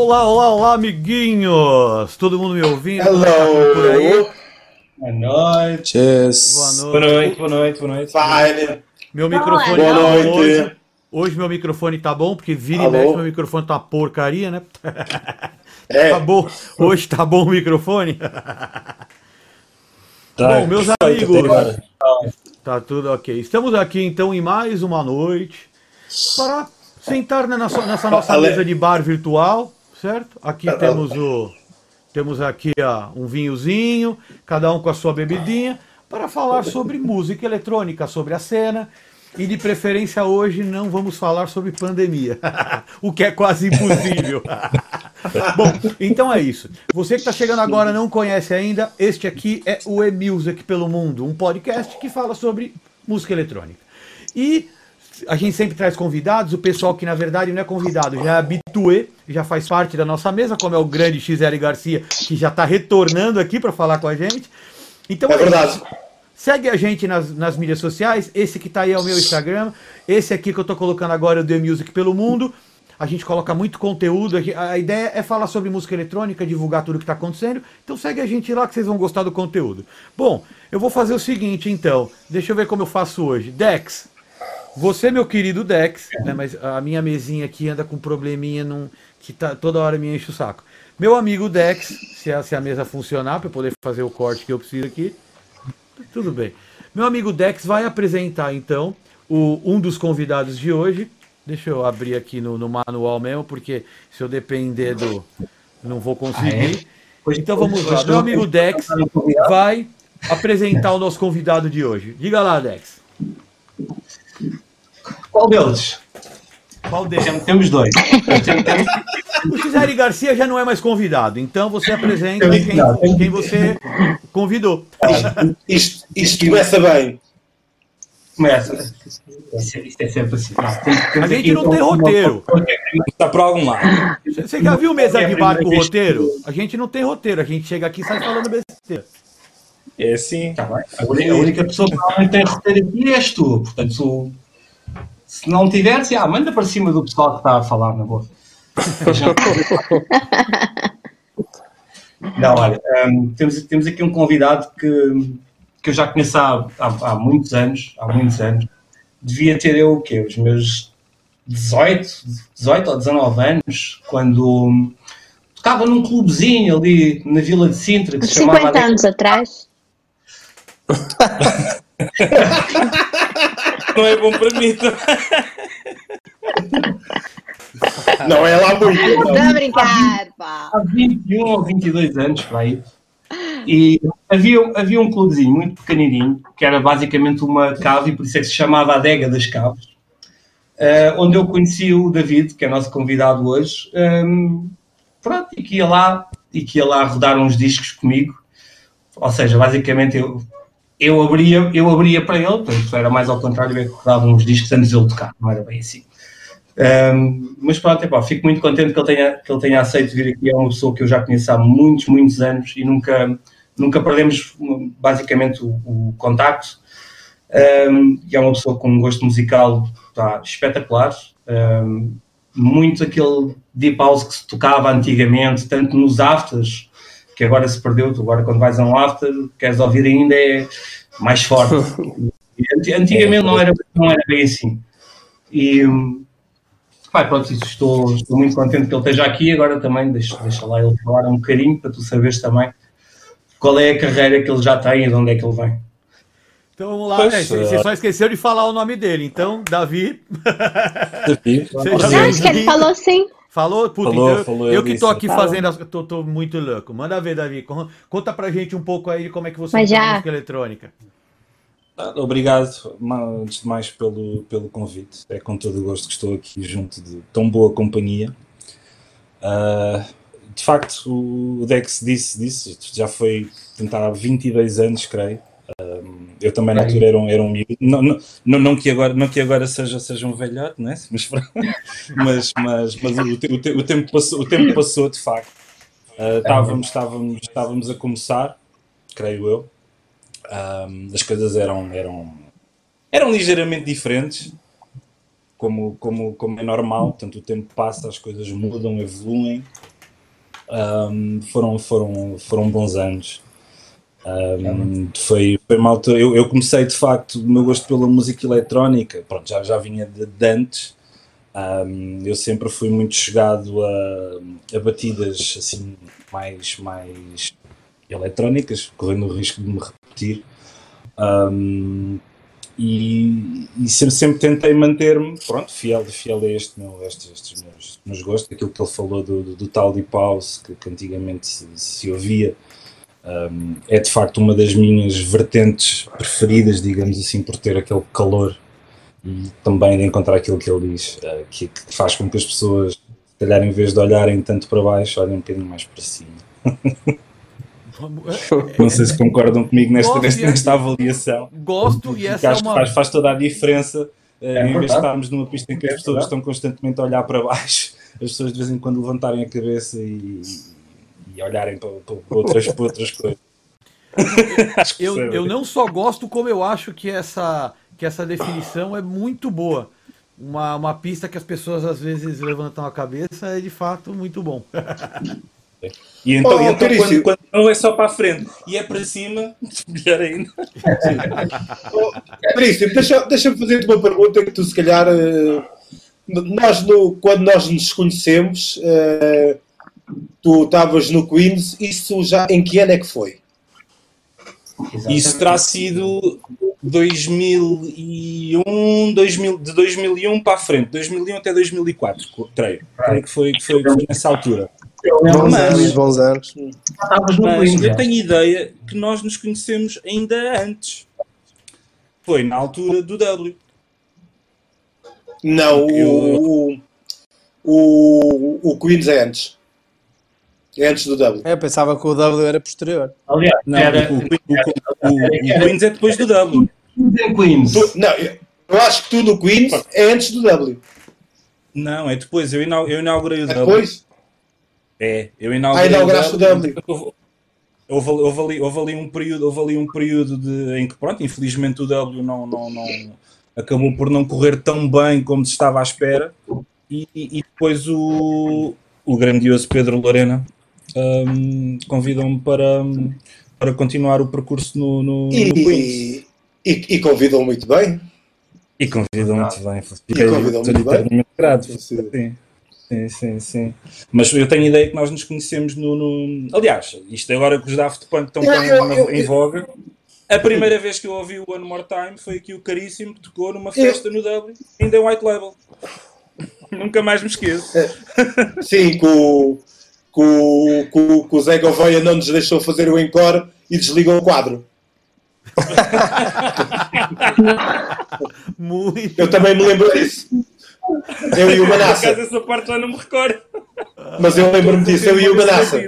Olá, olá, olá, amiguinhos! Todo mundo me ouvindo? Hello! Por aí? Boa noite. Boa noite. Boa noite, boa noite, boa noite. Fine. Meu microfone Boa tá bom noite. hoje. Hoje meu microfone tá bom, porque vira e Alô? mexe meu microfone tá uma porcaria, né? É, Tá bom. Hoje tá bom o microfone? Tá, Bom, meus perfeito amigos. Tá tudo ok. Estamos aqui então em mais uma noite para sentar na nossa, nessa nossa Ale- mesa de bar virtual, certo? Aqui Ah, temos o temos aqui ó, um vinhozinho, cada um com a sua bebidinha, para falar sobre música eletrônica, sobre a cena. E de preferência hoje não vamos falar sobre pandemia, o que é quase impossível. Bom, então é isso. Você que está chegando agora não conhece ainda, este aqui é o E-Music pelo Mundo, um podcast que fala sobre música eletrônica. E a gente sempre traz convidados, o pessoal que na verdade não é convidado, já é habituê, já faz parte da nossa mesa, como é o grande XL Garcia, que já está retornando aqui para falar com a gente. Então é isso. verdade. Segue a gente nas, nas mídias sociais. Esse que tá aí é o meu Instagram. Esse aqui que eu tô colocando agora é o The Music pelo Mundo. A gente coloca muito conteúdo. A ideia é falar sobre música eletrônica, divulgar tudo que tá acontecendo. Então segue a gente lá que vocês vão gostar do conteúdo. Bom, eu vou fazer o seguinte então. Deixa eu ver como eu faço hoje. Dex, você, meu querido Dex, né, mas a minha mesinha aqui anda com um probleminha num, que tá, toda hora me enche o saco. Meu amigo Dex, se a, se a mesa funcionar para eu poder fazer o corte que eu preciso aqui. Tudo bem. Meu amigo Dex vai apresentar então o, um dos convidados de hoje. Deixa eu abrir aqui no, no manual mesmo, porque se eu depender do. Não vou conseguir. Então vamos lá. Meu amigo Dex vai apresentar o nosso convidado de hoje. Diga lá, Dex. Qual deles? Qual deles? Tem- Temos dois. O Cisari Garcia já não é mais convidado, então você apresenta quem, não, quem você convidou. Isto, isto começa bem. Começa. Isso, é- isso é sempre assim. Não, A gente não tem roteiro. Está por algum lado. Você já viu mesa É de bar com vez roteiro? A gente não tem roteiro, a gente chega aqui e sai falando besteira. É assim. Tá bem. A única, a única pessoa que realmente tem roteiro aqui és tu. Portanto, se, não tiveres, ah, manda para cima do pessoal que está a falar na boa. Não, olha, hum, temos, temos aqui um convidado que, que eu já conheço há, há, há muitos anos, há muitos anos. Devia ter eu o quê? Os meus 18, 18 ou 19 anos, quando tocava num clubezinho ali na Vila de Sintra que se chamava 50 anos atrás. Não é bom para mim. então. Não é lá muito. Não. a brincar, pá. há 21 ou 22 anos, por aí. E havia, havia um clubezinho muito pequenininho, que era basicamente uma cave, e por isso é que se chamava Adega das Caves, eh, onde eu conheci o David, que é nosso convidado hoje, ehm, pronto, e que ia lá, e que ia lá rodar uns discos comigo. Ou seja, basicamente eu, eu, abria, eu abria para ele, portanto era mais ao contrário, eu que rodava uns discos antes ele tocar, não era bem assim. Um, mas pronto, epá, fico muito contente que ele, tenha, que ele tenha aceito vir aqui. É uma pessoa que eu já conheço há muitos, muitos anos e nunca, nunca perdemos um, basicamente o, o contacto. Um, e é uma pessoa com um gosto musical pá, espetacular. Um, muito aquele deep house que se tocava antigamente, tanto nos afters, que agora se perdeu. Tu Agora, quando vais a um after, queres ouvir ainda é mais forte. Anti- Antigamente não era, não era bem assim. E, Pai, pronto, isso, estou, estou muito contente que ele esteja aqui. Agora também deixa, deixa lá ele falar um bocadinho para tu saberes também qual é a carreira que ele já tem e de onde é que ele vem. Então vamos lá, Pois, né? Você é. só esqueceu de falar o nome dele. Então, Davi. Davi. Não, acho que ele falou sim. Falou? Puta, Falou, então, falou, eu eu que disse. tô aqui Falou. fazendo. As... Tô, tô muito louco. Manda ver, Davi. Con- Conta pra gente um pouco aí de como é que você já. música eletrônica. Ah, Obrigado, antes de mais, pelo, pelo convite. É com todo o gosto que estou aqui junto de tão boa companhia. Ah, de facto, o Dex disse isto já foi tentar há 22 anos, creio. Ah, eu também na altura era um, era um miúdo. Não, não, não, não que agora, não que agora seja, seja um velhote, não é? Mas, mas, mas, mas o, te- o, te- o tempo passou, o tempo passou de facto. Ah, estávamos, estávamos, estávamos a começar, creio eu. Um, as coisas eram, eram, eram ligeiramente diferentes. como, como, como é normal, portanto o tempo passa, as coisas mudam, evoluem. Um, foram, foram, foram bons anos. Um, foi, foi uma altura, eu, eu comecei de facto o meu gosto pela música eletrónica, pronto, já, já vinha de, de antes. Um, eu sempre fui muito chegado a, a batidas assim mais, mais eletrónicas, correndo o risco de me repetir. Um, e, e sempre, sempre tentei manter-me pronto, fiel, fiel a este meu, estes, estes meus, meus gostos, aquilo que ele falou do, do, do tal Deep House, que, que antigamente se, se ouvia, um, é de facto uma das minhas vertentes preferidas, digamos assim, por ter aquele calor e também de encontrar aquilo que ele diz, uh, que, que, faz com que as pessoas, se calhar, em vez de olharem tanto para baixo, olhem um bocadinho mais para cima. Não sei se concordam comigo nesta, Gosto nesta, nesta avaliação. Gosto e essa é acho que uma. faz, faz toda a diferença. eh, em vez de estarmos numa pista em que as É pessoas estão constantemente a olhar para baixo, as pessoas de vez em quando levantarem a cabeça e, e olharem para, para outras, para outras coisas. Eu, eu não só gosto, como eu acho que essa, que essa definição é muito boa. Uma, uma pista que as pessoas às vezes levantam a cabeça é de fato muito bom. E então, Oh, e então quando, quando não é só para a frente e é para cima, melhor ainda. Patrício, deixa- deixa-me fazer-te uma pergunta que tu, se calhar, eh, nós, no- quando nós nos conhecemos, eh, tu estavas no Queens, isso já em que ano é que foi? Isso terá sido 2001, 2000, de 2001 para a frente, 2001 até 2004, co- creio. Creio que foi, que foi, que foi nessa altura. Bons Mas- anos, bons anos. Mas eu tenho ideia que nós nos conhecemos ainda antes. Foi na altura do W. Não, o, o, o Queens é antes. É antes do W. Eu pensava que o W era posterior. Aliás, Não, era o, o, o, o, o Queens é depois do W. em Queens. Tu- não, eu eu acho que tu no Queens é antes do W. Não, é depois. Eu, inau- eu inaugurei o É W. depois? É, eu inaugurei Ah, inauguraste o W. Houve, houve, houve ali, houve ali um período, houve ali um período de, em que, pronto, infelizmente o W não, não, não, acabou por não correr tão bem como se estava à espera. E, e- e depois o, o grandioso Pedro Lorena hum, convidou-me para, para continuar o percurso no, no, no Queens. E, e, e convidam muito bem. E convidou muito bem. E convidou muito bem. grato. Sim. Sim. Sim, sim, sim. Mas eu tenho ideia que nós nos conhecemos no. no- Aliás, isto agora que os Daft Punk estão Eu- eu- eu- em voga. A primeira vez que eu ouvi o One More Time foi aqui o Caríssimo que tocou numa festa no Dublin, ainda em White Label. Nunca mais me esqueço. Sim, que o, que o, que o, que o Zé Gouveia não nos deixou fazer o encore e desligou o quadro. Muito. Eu também me lembro disso. Eu e o Por Manassa. acaso essa parte já não me recordo. Mas eu lembro-me disso, eu e o Manassa.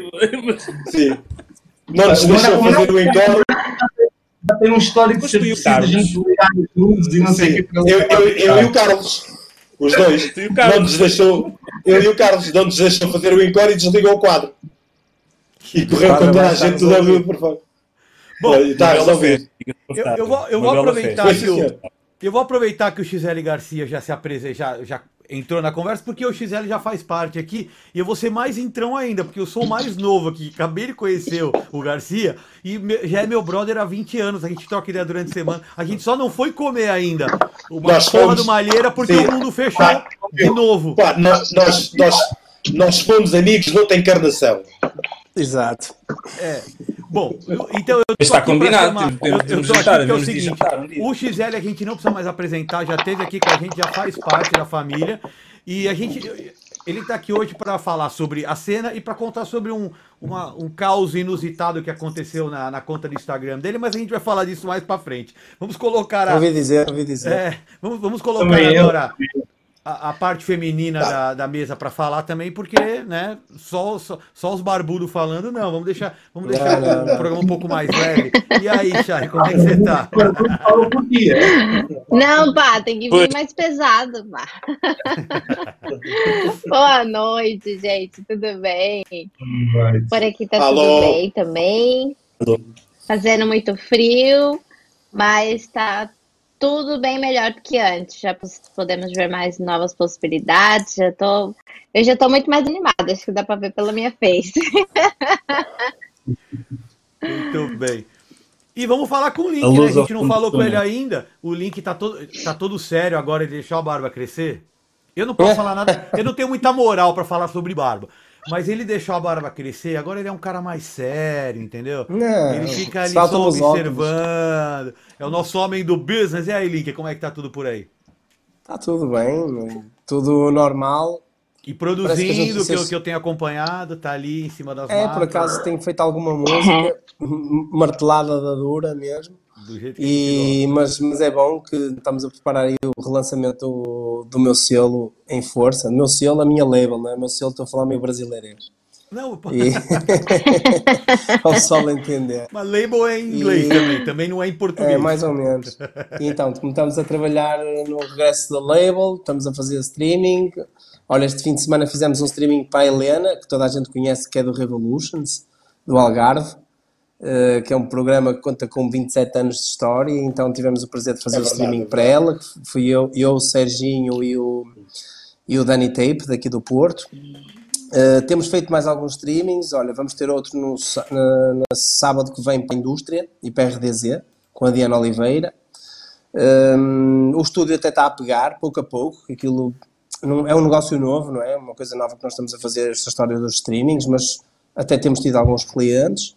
Sim. Não nos deixou fazer o encore. Já tem um histórico de gente ligar e não sei o que. Eu, eu e o Carlos. Os dois. Tu e o Carlos. Não nos deixou. Eu e o Carlos não nos deixou fazer o encore e desligou o quadro. E correu com toda a gente do W por fora. Bom, está resolvido. Eu, eu vou, eu vou aproveitar que o, eu vou aproveitar que o XL Garcia já se apresentou, já, já entrou na conversa, porque o XL já faz parte aqui, e eu vou ser mais entrão ainda, porque eu sou o mais novo aqui, acabei de conhecer o, o Garcia, e me- já é meu brother há 20 anos, a gente troca ideia durante a semana, a gente só não foi comer ainda uma Nós fomos- do Malheira, porque Sim. o mundo fechou de novo. Nós, nós, nós, nós fomos amigos, não tem encarnação. Exato. É. Bom, eu- então eu Está combinado, chamar- temos- eu- eu jantar, porque é o seguinte, jantar um o XL a gente não precisa mais apresentar, já esteve aqui com a gente, já faz parte da família. E a gente. Ele está aqui hoje para falar sobre a cena e para contar sobre um, uma- um caos inusitado que aconteceu na, na conta do Instagram dele, mas a gente vai falar disso mais para frente. Vamos colocar a. Ouvi dizer, ouvi dizer. É, vamos, vamos colocar Também eu. A, a parte feminina da, da mesa para falar também, porque, né, só, só, só os barbudos falando, não, vamos deixar, vamos deixar Não, não, o programa um pouco mais leve. E aí, Chay, como é que você tá? Dia. Não, pá, tem que vir mais pesado, pá. Boa noite, gente, tudo bem? Por aqui tá Alô. tudo bem também. Alô. Fazendo muito frio, mas tá tudo bem melhor do que antes. Já podemos ver mais novas possibilidades. Já tô, eu já tô muito mais animada, acho que dá para ver pela minha face. Muito bem. E vamos falar com o Link, né? A gente não falou com ele ainda. O Link tá todo, tá todo sério agora de deixar a barba crescer. Eu não posso falar nada, eu não tenho muita moral para falar sobre barba. Mas ele deixou a barba crescer, agora ele é um cara mais sério, entendeu? Não, ele fica ali só observando. É o nosso homem do business. E aí, Link, como é que tá tudo por aí? Tá tudo bem, tudo normal. E produzindo, que, que, eu, que eu tenho acompanhado, tá ali em cima das É, por acaso tenho feito alguma música, martelada da dura mesmo. Do jeito que e, mas, mas é bom que estamos a preparar aí o relançamento do, do meu selo em força. O meu selo, a minha label, não é? O meu selo, estou a falar meio brasileiro. Não, pô. E... o pessoal entender. Mas label é em inglês e... também, também não é em português. É, mais ou menos. E então, estamos a trabalhar no regresso da label, estamos a fazer streaming. Olha, este fim de semana fizemos um streaming para a Helena, que toda a gente conhece, que é do Revolutions, do Algarve. Uh, que é um programa que conta com 27 anos de história, então tivemos o prazer de fazer é o streaming para ela, que fui eu, eu, o Serginho e o, e o Danny Tape, daqui do Porto. Uh, temos feito mais alguns streamings, olha, vamos ter outro no, sábado que vem para a Indústria e para a RDZ, com a Diana Oliveira. Um, o estúdio até está a pegar, pouco a pouco, aquilo não, é um negócio novo, não é? Uma coisa nova que nós estamos a fazer, esta história dos streamings, mas até temos tido alguns clientes.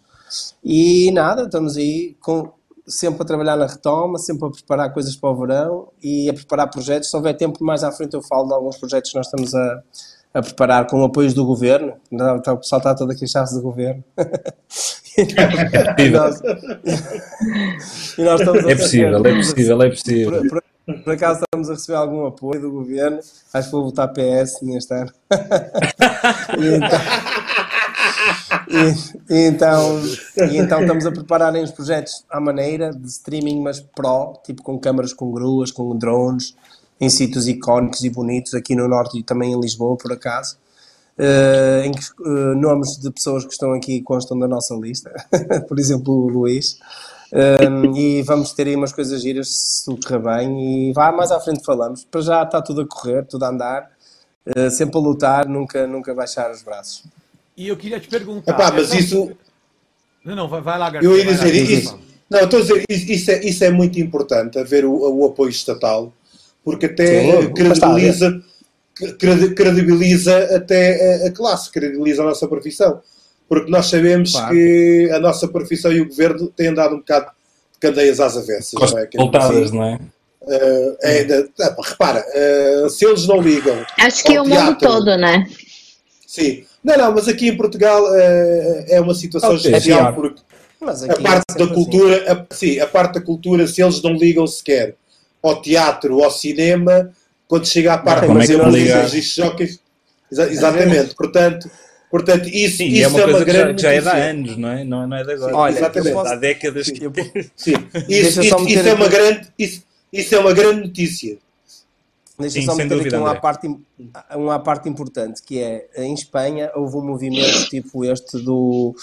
E nada, estamos aí com, sempre a trabalhar na retoma, sempre a preparar coisas para o verão e a preparar projetos. Se houver tempo mais à frente eu falo de alguns projetos que nós estamos a, a preparar com apoios do governo. Então, o pessoal está todo a queixar-se do governo. e, nós, e nós estamos é possível, é possível, é possível. Por, por, por, acaso estamos a receber algum apoio do governo? Acho que vou votar PS neste ano. e então, e, e, então, então estamos a preparar os projetos à maneira de streaming, mas pro, tipo com câmaras com gruas, com drones, em sítios icónicos e bonitos aqui no Norte e também em Lisboa, por acaso. Uh, em que uh, nomes de pessoas que estão aqui constam da nossa lista, por exemplo, o Luís. Um, e vamos ter aí umas coisas giras se tudo correr bem. E vá mais à frente falamos. Para já está tudo a correr, tudo a andar, uh, sempre a lutar, nunca, nunca baixar os braços. E eu queria te perguntar. Epá, mas isso. Não, não, vai, vai lá, Garcia. Eu ia dizer isso. Não, estou a dizer, isso é, isso é muito importante, haver o, o apoio estatal, porque até Sim, credibiliza, credibiliza até a, classe, credibiliza a nossa profissão. Porque nós sabemos claro. que a nossa profissão e o governo têm andado um bocado de candeias às avessas. Não é? Voltadas, não é? Uh, é, repara, uh, se eles não ligam. Acho que é o mundo todo, né? Sim, não, não, mas aqui em Portugal uh, é uma situação okay, especial porque a parte da assim. cultura, assim. a, sim, a parte da cultura, se eles não ligam sequer ao teatro, ao cinema, quando chega à parte não, das é jockeys, exa exatamente, portanto, portanto isso, sim, isso é uma, é uma grande já, já é de há anos, não é? Não, não é de agora. Sim, Olha, exatamente. Posso... Há décadas que... Sim, isso, isso, isso é uma grande, isso, isso é uma grande notícia. Deixa Sim, só meter dúvida, aqui uma parte, uma parte importante, que é, em Espanha houve um movimento tipo este do,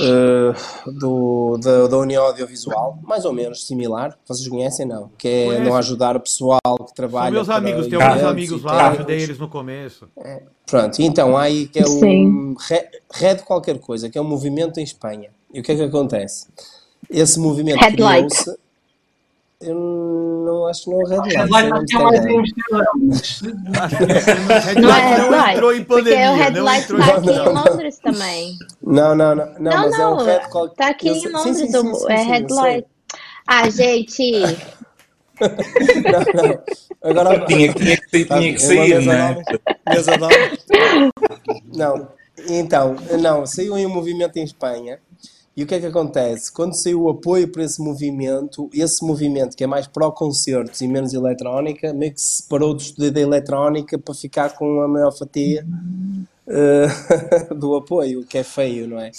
uh, do da, da, União Audiovisual, mais ou menos similar, vocês conhecem não? Que é Conheço. não ajudar o pessoal que trabalha... São meus amigos, tenho alguns amigos lá, ajudei eles no começo. É, pronto, então há aí que é um Red qualquer coisa, que é um movimento em Espanha. E o que é que acontece? Esse movimento criou-se eu não acho que não é o Red Light. Red Light não é Red Light. entrou em pandemia. Porque o Red Light está aqui em Londres também. Não, não, não. Não, não, mas não, é o Red Call. Está aqui em Londres, sim, sim, sim, é Red Light. Ah, gente. não, não. Agora, tinha, tinha, que, tinha que sair, não é? Não, então, não, saiu em um movimento em Espanha e o que é que acontece? Quando saiu o apoio para esse movimento, esse movimento que é mais pró-concertos e menos eletrónica, meio que se separou do estudo da eletrónica para ficar com a maior fatia uh, do apoio, o que é feio, não é?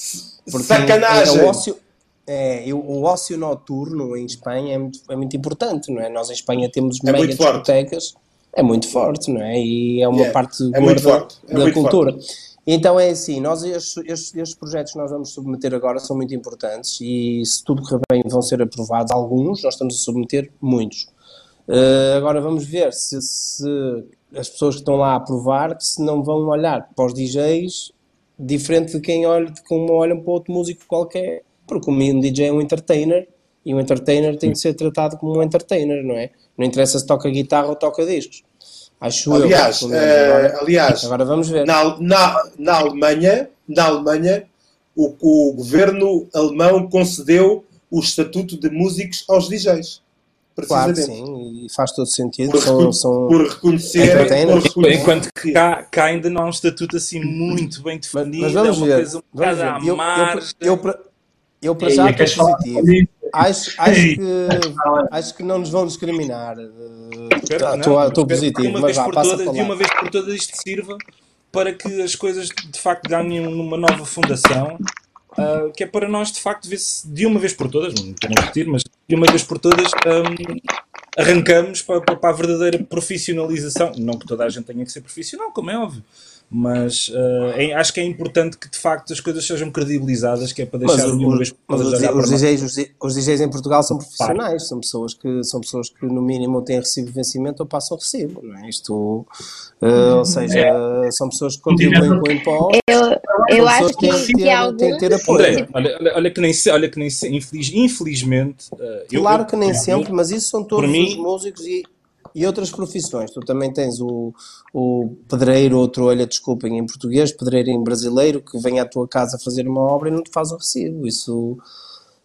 Porque Sacanagem! É, o, ócio, é, o ócio noturno em Espanha é muito, é muito importante, não é? Nós em Espanha temos é mega discotecas, é muito forte, não é? E é uma yeah, parte é gorda da cultura. Forte Então é assim, nós estes, estes, projetos que nós vamos submeter agora são muito importantes e se tudo correr bem vão ser aprovados alguns, nós estamos a submeter muitos. Uh, agora vamos ver se, se, as pessoas que estão lá a aprovar se não vão olhar para os DJs diferente de quem olha, de como olham para outro músico qualquer, porque um DJ é um entertainer e um entertainer tem de ser tratado como um entertainer, não é? Não interessa se toca guitarra ou toca discos. Acho aliás, eu, uh, agora, aliás, agora vamos ver. Na, na, na Alemanha, na Alemanha o, o governo alemão concedeu o estatuto de músicos aos DJs. Claro, sim, e faz todo sentido. Por, são, são por reconhecer, por reconhecer. Enquanto que cá, cá, ainda não há um estatuto assim muito bem definido, mas, mas vamos é uma ver, coisa um bocado à eu. Eu, eu, eu, para já estou positivo. Acho, acho, que, acho que não nos vão discriminar. Estou positivo, mas vá, por todas, De uma vez por todas isto sirva para que as coisas de facto ganhem uma nova fundação, uh, que é para nós de facto ver se de uma vez por todas, não estou a repetir, mas de uma vez por todas um, arrancamos para, para, a verdadeira profissionalização. Não que toda a gente tenha que ser profissional, como é óbvio, mas uh, é, acho que é importante que de facto as coisas sejam credibilizadas, que é para deixar mas, de uma vez mas os, os, DJs, os, os, DJs em Portugal são profissionais, são pessoas que são pessoas que no mínimo têm recibo de vencimento ou passam recibo, não é? Isto, uh, ou seja, é. são pessoas que contribuem com impostos. Eu, eu acho que, que, que, ter, têm que ter apoio. Olha, olha, que nem, olha que nem infeliz, infelizmente. Uh, claro eu, que nem eu, sempre, mas isso são todos os músicos e e outras profissões. Tu também tens o, o pedreiro, outro, olha, desculpem em português, pedreiro em brasileiro, que vem à tua casa fazer uma obra e não te faz o recibo. Isso.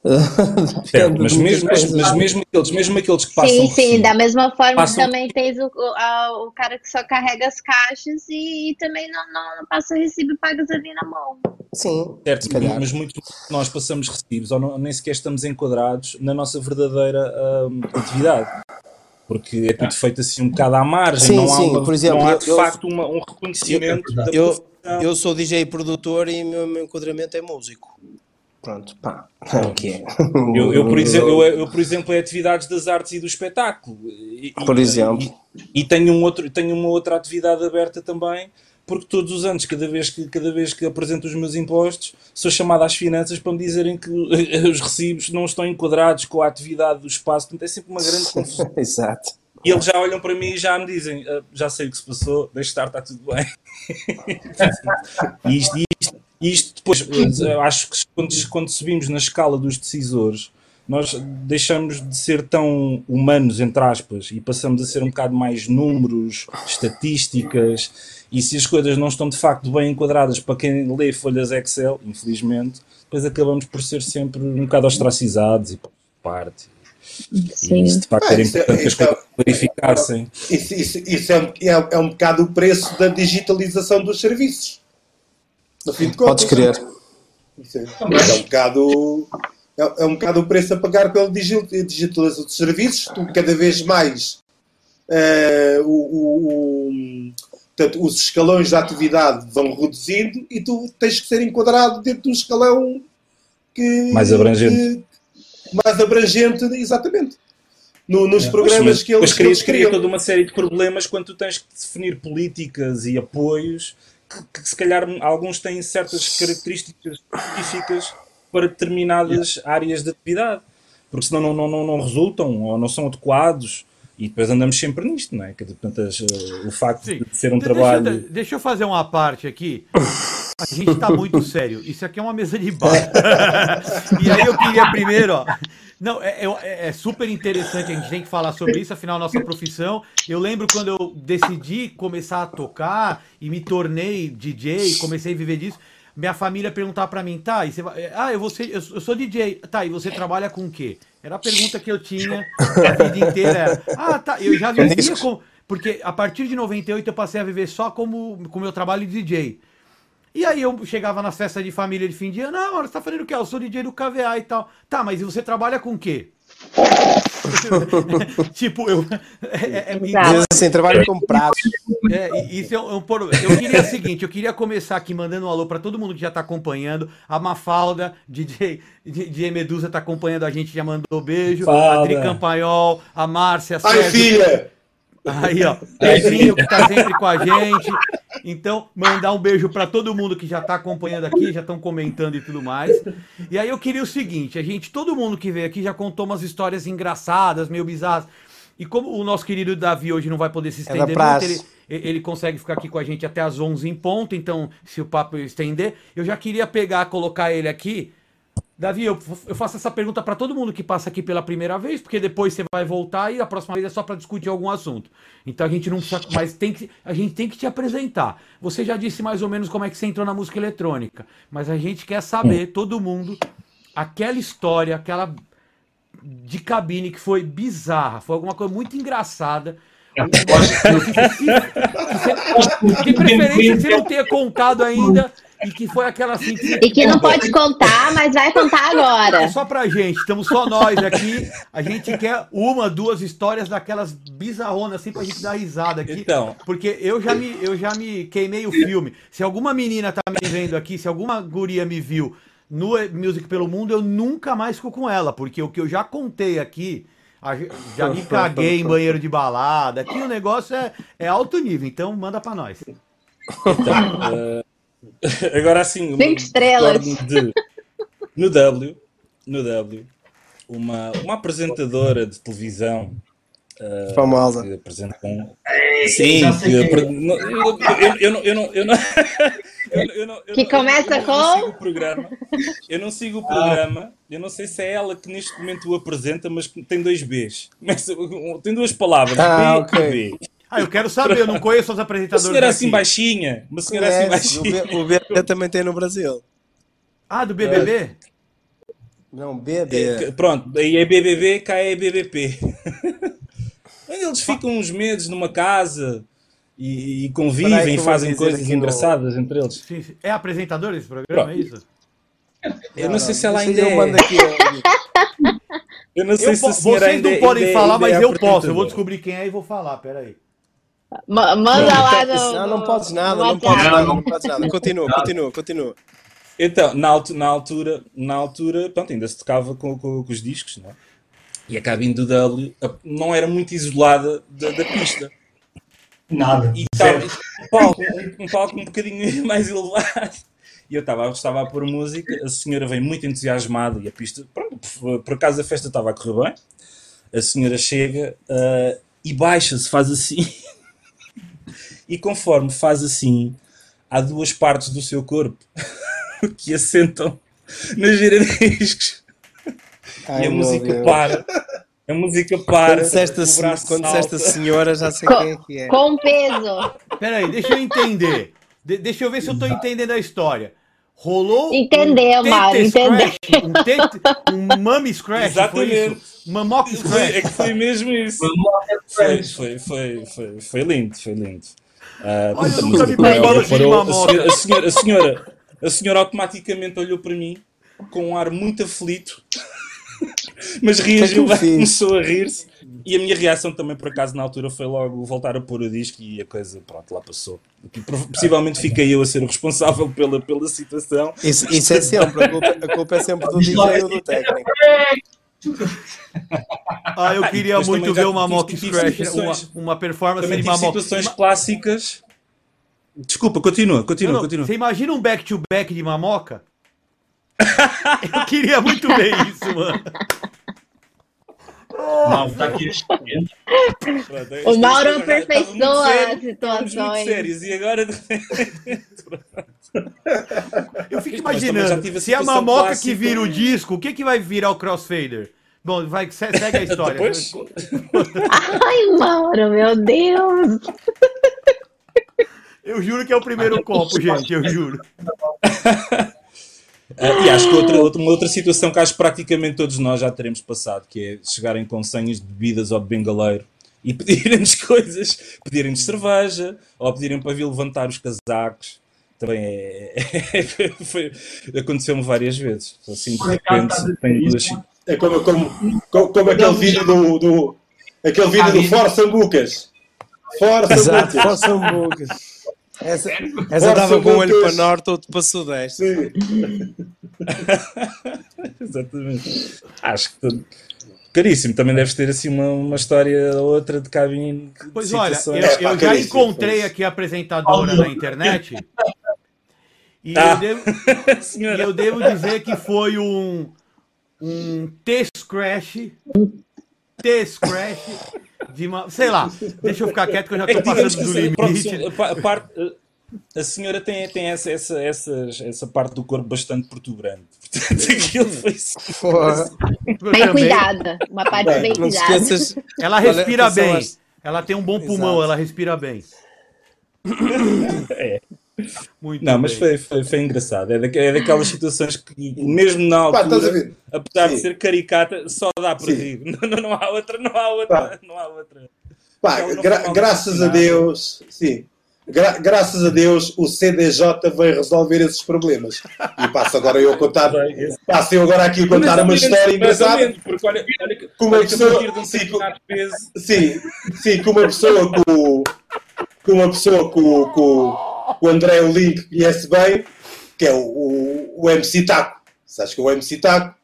certo, mas, mesmo, mas, mas, mesmo, aqueles, mesmo aqueles que passam. Sim, sim, recibo, da mesma forma passam... também tens o, o, o, cara que só carrega as caixas e, e também não, não, não, passa recibo e pagas ali na mão. Sim, certo, mas muitos nós passamos recibos ou não, nem sequer estamos enquadrados na nossa verdadeira hum, atividade porque é tudo feito assim um bocado à margem, sim, não, há sim. Uma, por exemplo, não há de eu, facto uma, um reconhecimento eu, da eu, eu sou DJ produtor e o meu, meu enquadramento é músico. Pronto, pá, é o que é. Eu, eu, por exemplo, eu, eu, por exemplo, é atividades das artes e do espetáculo. E, por exemplo. E, e, tenho, um outro, tenho uma outra atividade aberta também, porque todos os anos, cada vez que, cada vez que apresento os meus impostos, sou chamado às finanças para me dizerem que os recibos não estão enquadrados com a atividade do espaço, portanto é sempre uma grande confusão. Exato. E eles já olham para mim e já me dizem: ah, já sei o que se passou, deixe estar, está tudo bem. e isto, isto, isto depois, acho que quando, quando subimos na escala dos decisores, nós deixamos de ser tão humanos, entre aspas, e passamos a ser um bocado mais números, estatísticas e se as coisas não estão de facto bem enquadradas para quem lê folhas Excel, infelizmente, depois acabamos por ser sempre um bocado ostracizados e parte. Sim. E isso de facto ah, era importante é, que as coisas é, verificassem. Isso, isso, isso é, é, é, um bocado o preço da digitalização dos serviços. No fim de contas. Podes crer. É, é, um bocado. É, é um bocado o preço a pagar pela digitalização dos serviços. Tu cada vez mais uh, o, o Portanto, os escalões da atividade vão reduzindo e tu tens que ser enquadrado dentro de um escalão que, mais abrangente. Que, mais abrangente, exatamente. No, nos é. programas que eles, criam. cria toda uma série de problemas quando tu tens que definir políticas e apoios que, que se calhar alguns têm certas características específicas para determinadas áreas de atividade, porque senão não, não, não, não resultam ou não são adequados e depois andamos sempre nisto, não é? Portanto, o facto Sim. de ser um deixa trabalho. Deixa eu fazer uma parte aqui. A gente está muito sério. Isso aqui é uma mesa de bar. e aí eu queria primeiro, ó. Não, é, é, é, super interessante, a gente tem que falar sobre isso, afinal, nossa profissão. Eu lembro quando eu decidi começar a tocar e me tornei DJ, comecei a viver disso. Minha família perguntava para mim, tá, e você vai... ah, eu, vou ser, eu sou DJ, tá, e você trabalha com o quê? Era a pergunta que eu tinha a vida inteira. Ah, tá. Eu já vivia com. Porque a partir de 98 eu passei a viver só como com o meu trabalho de DJ. E aí eu chegava nas festas de família de fim de ano, não, você tá fazendo o quê? Eu sou DJ do KVA e tal. Tá, mas e você trabalha com o quê? tipo, eu. É, é, é, assim, trabalho com prato. É, isso é um, Eu queria o seguinte: eu queria começar aqui mandando um alô para todo mundo que já tá acompanhando. A Mafalda, DJ, DJ Medusa tá acompanhando a gente, já mandou beijo. Fala. A Adri Campanhol, a Márcia, a Ai, filha! Aí, ó, Pezinho que tá sempre com a gente. Então, mandar um beijo para todo mundo que já tá acompanhando aqui, já estão comentando e tudo mais. E aí eu queria o seguinte, a gente, todo mundo que veio aqui já contou umas histórias engraçadas, meio bizarras. E como o nosso querido Davi hoje não vai poder se estender muito, ele, ele consegue ficar aqui com a gente até as 11 em ponto, então se o papo estender, eu já queria pegar, colocar ele aqui Davi, eu, eu faço essa pergunta para todo mundo que passa aqui pela primeira vez, porque depois você vai voltar e a próxima vez é só para discutir algum assunto. Então a gente não precisa, mas tem que, a gente tem que te apresentar. Você já disse mais ou menos como é que você entrou na música eletrônica, mas a gente quer saber, todo mundo, aquela história, aquela de cabine que foi bizarra, foi alguma coisa muito engraçada. De preferência você não tenha contado ainda e que foi aquela assim. Que... E que não pode contar, mas vai contar agora. É só pra gente, estamos só nós aqui. A gente quer uma, duas histórias daquelas bizarronas assim pra gente dar risada aqui. Então. Porque eu já me, eu já me queimei o filme. Se alguma menina tá me vendo aqui, se alguma guria me viu no Music pelo Mundo, eu nunca mais fico com ela, porque o que eu já contei aqui. Já me caguei em banheiro de balada. Aqui o negócio é, é alto nível, então manda para nós. Então, uh, Agora assim, Cinco estrelas. De, no W, no W, uma, uma apresentadora de televisão uh, famosa. Que apresenta. Sim, que, eu, eu, não, eu não, eu não, eu não, que começa com. Eu não sigo o programa. Eu não sigo o programa. Eu não sei se é ela que neste momento o apresenta, mas tem dois Bs. Tem duas palavras. Ah, B okay. e B. Ah, eu quero saber, eu não conheço os apresentadores. Uma senhora assim baixinha. Uma senhora assim baixinha. O BBB também tem no Brasil. Ah, do BBB? Não, BB. É, pronto, aí é BBB, cá é BBP. Eles ficam uns meses numa casa e, e convivem, fazem coisas engraçadas no... entre eles. Sim, sim. É apresentador esse programa, é isso? Eu não, não sei se ela ainda é. Aqui, eu não sei eu, se a senhora Vocês não podem falar, mas eu posso. Eu vou descobrir quem é e vou falar, peraí. Manda lá no. Não, não podes nada, não podes nada, não podes nada. Continua, continua, continua. Então, na, na altura, na altura, pronto, ainda se tocava com, com, com os discos, não é? E a cabine do W não era muito isolada da, da pista. Nada. E estava um palco, um palco um bocadinho mais elevado. E eu estava, estava a pôr música, a senhora veio muito entusiasmada e a pista, pronto, por, por acaso a festa estava a correr bem. A senhora chega uh, e baixa-se, faz assim. E conforme faz assim, há duas partes do seu corpo que assentam nos giradiscos. Ai, e a música Deus. para. A música para. Quando disseste, a, quando disseste a senhora, já sei com, quem é que é. Com peso. Peraí, deixa eu entender. De, deixa eu ver se eu estou entendendo a história. Rolou entendeu, um Mário, entendeu. Um, tete, um mummy scratch, Exatamente. foi Mamock scratch. É que foi mesmo isso. foi, foi, foi, foi, foi lindo, foi lindo. Uh, Olha, nunca vi a, senhora, a, senhora, a senhora automaticamente olhou para mim com um ar muito aflito, mas reagiu, é começou a rir-se. E a minha reação também, por acaso, na altura foi logo voltar a pôr o disco e a coisa, pronto, lá passou. Possivelmente fiquei eu a ser o responsável pela, pela situação. Isso, isso é sempre, a culpa, a culpa é sempre do DJ ou do técnico. Ah, eu queria muito ver uma mock scratch, uma, uma performance também de uma situações clássicas. Desculpa, continua, continua, não, não, continua. Você imagina um back-to-back -back de mamoca? eu queria muito ver isso, mano. Não, tá aqui. o Mauro aperfeiçoa as situações. Sérios, e agora. Eu fico imaginando, se a mamoca clássica... que vira o disco, o que, que vai virar o crossfader? Bom, vai, segue a história. Ai, Mauro, meu Deus! Eu juro que é o primeiro copo, gente, eu juro. Uh, e acho que outra, outra, uma outra situação que acho que praticamente todos nós já teremos passado, que é chegarem com senhas de bebidas de bengaleiro e pedirem-nos coisas, pedirem-nos cerveja ou pedirem para vir levantar os casacos. Também é, é aconteceu-me várias vezes. Assim, de repente, tem É como, como, como, como aquele vídeo do, do aquele vídeo do Força Sambucas. Força Sambucas. Força Sambucas. Essa, essa dava com um olho para norte, outro para sudeste. Exatamente. Acho que Caríssimo, também deves ter assim uma, uma história ou outra de cabine. de Pois olha, eu. É, eu já encontrei aqui a apresentadora na internet. E Ah. eu, devo, e eu devo dizer que foi um, um T-Scratch. T-Scratch. De uma, sei lá, deixa eu ficar quieto que eu já É tô que digamos passando do pronto, limite. a pa- a senhora tem, tem essa, essa, essa, essa parte do corpo bastante protuberante. Portanto, aquilo foi. Porra. Bem cuidada. Uma parte Bem, bem cuidada. esqueças. Ela respira Olha, bem. Ela tem um bom pulmão, Exato. ela respira bem. É. Muito Não, mas bem. foi, foi, foi engraçado. É, daque- é daquelas situações que, mesmo na Pá, estás a altura, ver? apesar de Sim. ser caricata, só dá para rir. Não, não, não há outra, não há outra, Pá. não há outra. Pá, Não, não gra- graças a. Deus, sim. Gra- graças a Deus, o CDJ vai resolver esses problemas. E passo agora eu a contar. Passo eu agora aqui a contar uma história engraçada. menos, Porque olha, olha, que- Como é olha que que a sou- partir de um sim, peso. Sim, sim, com uma pessoa com, com uma pessoa com, com, com o André o Link conhece bem, que é o, o, o MC Taco. Sabes que é o MC Taco?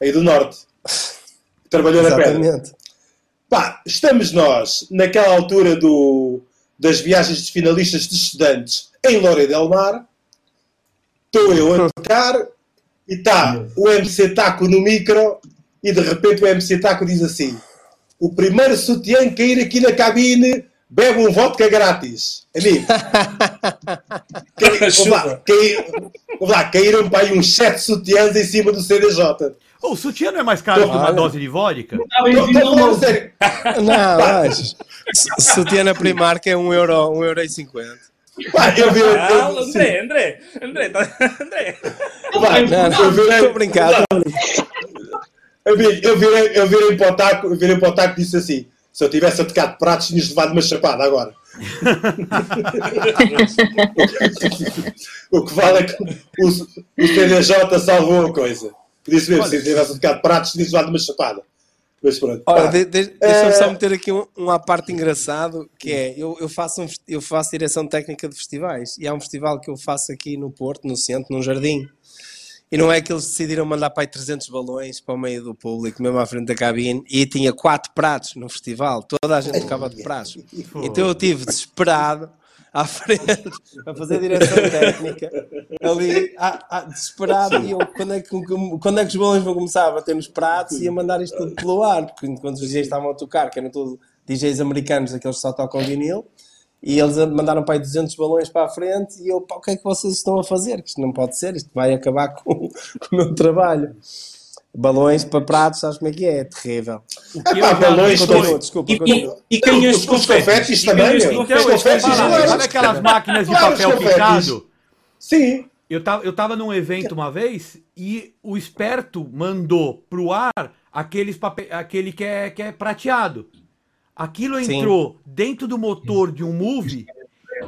Aí do Norte. Que Trabalhou na pedra. Pá, estamos nós naquela altura do, das viagens de finalistas de estudantes em Loura del Mar. Estou eu a tocar e está o MC Taco no micro e de repente o MC Taco diz assim: O primeiro sutiã que cair aqui na cabine bebe um vodka grátis. Amigo. Cai- ouve lá, lá, caíram para aí uns 7 sutiãs em cima do CDJ. Ô, o sutiã não é mais caro que uma dose de vodka? Falar a Vila sério. Não, mas. Sutiã na Primark é 1 euro, 1 euro e 50. Pá, eu vi, Ah, eu- sim. André, André, André, tá- André. Vai, Não, não, eu virei, brincar. eu virei, eu virei, eu eu virei para o taco e disse assim: se eu tivesse a tocar de pratos, tinhas levado uma chapada agora. o que vale é que o, o CDJ salvou a coisa. Disse mesmo: se eu tivesse a tocar de pratos, tinhas levado uma chapada. Mas pronto. Olha, de- de- deixa-me eh, só meter aqui um, um à parte engraçado, que é, eu, eu, faço um eu faço direção técnica de festivais, e há um festival que eu faço aqui no Porto, no centro, num jardim, e não é que eles decidiram mandar para aí 300 balões para o meio do público, mesmo à frente da cabine, e tinha quatro pratos no festival, toda a gente tocava de pratos. Então eu tive desesperado, à frente, a fazer direção técnica, ali, ah, ah, desesperado, e eu, quando é, que, quando é que os balões vão começar a bater nos pratos e a mandar isto tudo pelo ar, porque enquanto os DJs estavam a tocar, que eram tudo DJs americanos, aqueles que só tocam vinil, e eles mandaram para aí 200 balões para a frente, e eu, pá, o que é que vocês estão a fazer? Que isto não pode ser, isto vai acabar com, com o meu trabalho. Balões para pratos, sabes como é que é? É terrível. O É pá, balões, Continua, desculpa, E, continua. e, e canhões Os- confetes também. Então, Os confetes, sabe aquelas máquinas de papel picado? Sim. Eu tava, eu tava num evento uma vez e o esperto mandou pro ar aqueles papel, aquele que é, que é prateado. Aquilo Sim. entrou dentro do motor de um Move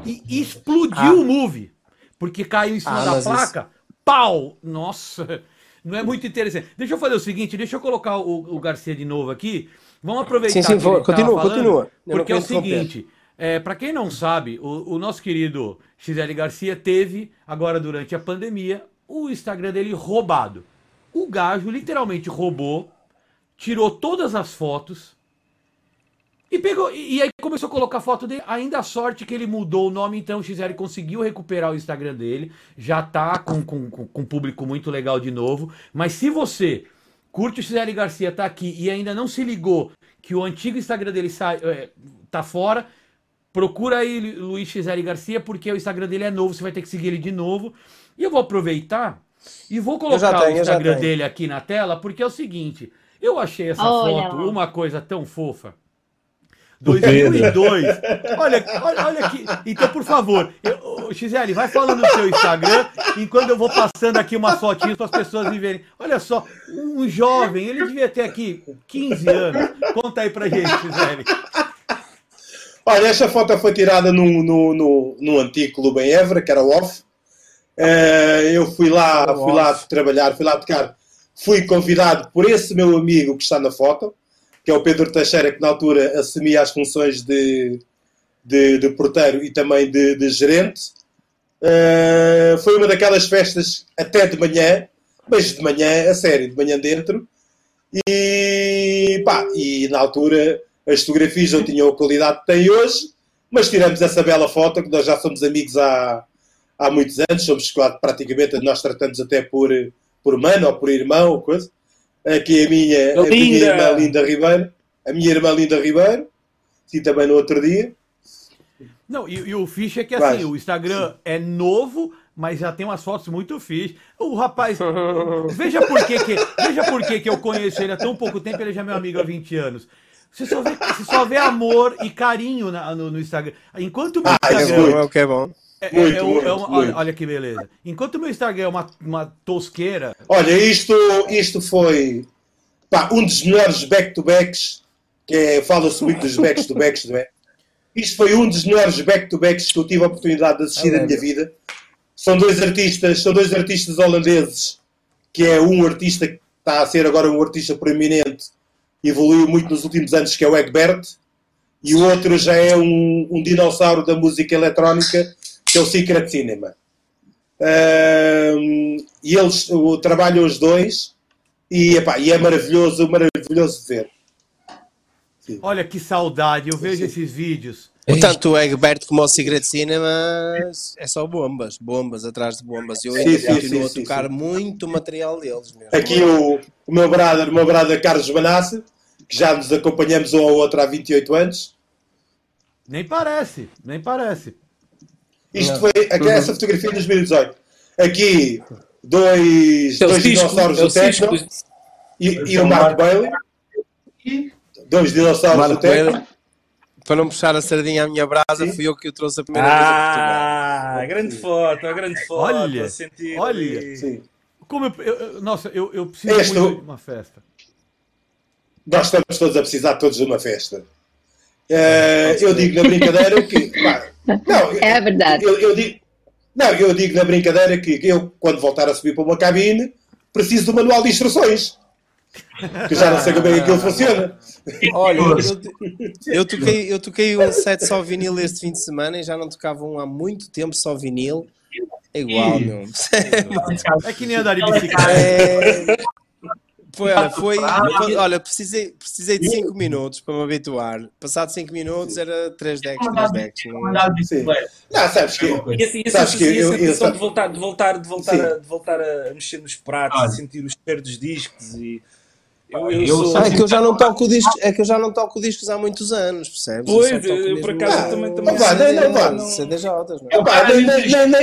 e explodiu Ah. o Move. Porque caiu em cima Ah, da placa. Pau! Nossa! Não é muito interessante. Deixa eu fazer o seguinte, deixa eu colocar o, o Garcia de novo aqui. Vamos aproveitar Sim, sim, vou- continua, falando, continua. Eu Porque é o seguinte, é, para quem não sabe, o, o nosso querido XL Garcia teve, agora durante a pandemia, o Instagram dele roubado. O gajo literalmente roubou, tirou todas as fotos e pegou. E, e aí começou a colocar foto dele. Ainda a sorte que ele mudou o nome, então o XL conseguiu recuperar o Instagram dele. Já tá com, com, com, um público muito legal de novo. Mas se você curte o XL Garcia, tá aqui e ainda não se ligou que o antigo Instagram dele sai, é, tá fora, procura aí Lu- Luiz XL Garcia, porque o Instagram dele é novo, você vai ter que seguir ele de novo. E eu vou aproveitar e vou colocar tenho, o Instagram dele aqui na tela, porque é o seguinte, eu achei essa Olha foto lá. uma coisa tão fofa. Do Pedro. 2002. Olha, olha, olha aqui. Então, por favor, eu, XL, vai falando no seu Instagram, enquanto eu vou passando aqui umas fotinhas para as pessoas me verem. Olha só, um jovem, ele devia ter aqui 15 anos. Conta aí pra gente, XL. Olha, esta foto foi tirada num, num, num, num antigo clube em Évora, que era o Off. Eh, eu fui lá, fui lá trabalhar, fui lá tocar. Fui convidado por esse meu amigo que está na foto, que é o Pedro Teixeira, que na altura assumia as funções de, de, de porteiro e também de, de gerente. Eh, foi uma daquelas festas até de manhã, mas de manhã, a sério, de manhã dentro. E pá, e na altura as fotografias não tinham a qualidade que têm hoje, mas tiramos essa bela foto, que nós já somos amigos há, há muitos anos, somos praticamente, nós tratamos até por, por mano ou por irmão ou coisa. Aqui a minha, a minha irmã Linda Ribeiro, a minha irmã Linda Ribeiro, sim, também no outro dia. Não, e, e o ficha é que assim, Vai. o Instagram é novo, mas já tem umas fotos muito fixe. O rapaz, veja por que, que veja por que, que eu conheço ele há tão pouco tempo, ele já é meu amigo há 20 anos. Você só vê, você só vê amor e carinho na, no, no, Instagram. Enquanto o meu ah, Instagram. É o que é bom. É, muito, é, muito, é uma, olha, olha, que beleza. Enquanto o meu Instagram é uma, uma tosqueira. Olha, isto, isto foi pá, um dos melhores back-to-backs, que é, fala-se muito dos back-to-backs, não é? Isto foi um dos melhores back-to-backs que eu tive a oportunidade de assistir na minha vida. São dois artistas, são dois artistas holandeses, que é um artista que está a ser agora um artista proeminente, evoluiu muito nos últimos anos, que é o Egbert, e o outro já é um, um dinossauro da música eletrónica, que é o Secret Cinema. Um, e eles trabalham os dois e, epá, e é maravilhoso, maravilhoso ver. Sim. Olha que saudade, eu vejo Sim. esses vídeos. Tanto o Egbert como o Secret Cinema é só bombas, bombas atrás de bombas. Eu ainda continuo a tocar muito material deles. Mesmo. Aqui o, o meu brother, o meu brother Carlos Banassi, que já nos acompanhamos um ao outro há 28 anos. Nem parece, nem parece. Isto foi aqui, essa fotografia de 2018. Aqui, dois, dois dinossauros do Tecno e, e o Mark Bailey. Dois dinossauros do Tecno. Para não puxar a sardinha à minha brasa, Sim. fui eu que o trouxe a primeira ah, vez a Portugal. Ah, grande foto, a grande foto. Olha, olha. Sim. Como eu, eu, nossa, eu, eu preciso este, muito de uma festa. Nós estamos todos a precisar todos de uma festa. Uh, eu digo na brincadeira que. Pá, não, é verdade. Eu, eu, digo, não, eu digo na brincadeira que eu, quando voltar a subir para uma cabine, preciso do manual de instruções. Que já não sei como é que aquilo funciona. Olha, eu, eu, toquei, eu toquei um set só vinil este fim de semana e já não tocava um há muito tempo só vinil. É igual, meu. É que nem andar de bicicleta. É... Foi, olha, foi, olha, precisei, precisei de 5 minutos para me habituar. Passado 5 minutos era 3 decks, 3 decks. Não, não sabes que. E assim, essa, sabes que eu, eu, de voltar, de voltar, de voltar, a, de voltar a mexer nos pratos, a sentir os cheiro dos discos e. Eu, eu sou... é, que eu já não toco discos, é que eu já não toco discos há muitos anos, percebes? Pois, eu, eu por acaso ah, também também. Não, não, não. CDJs, não.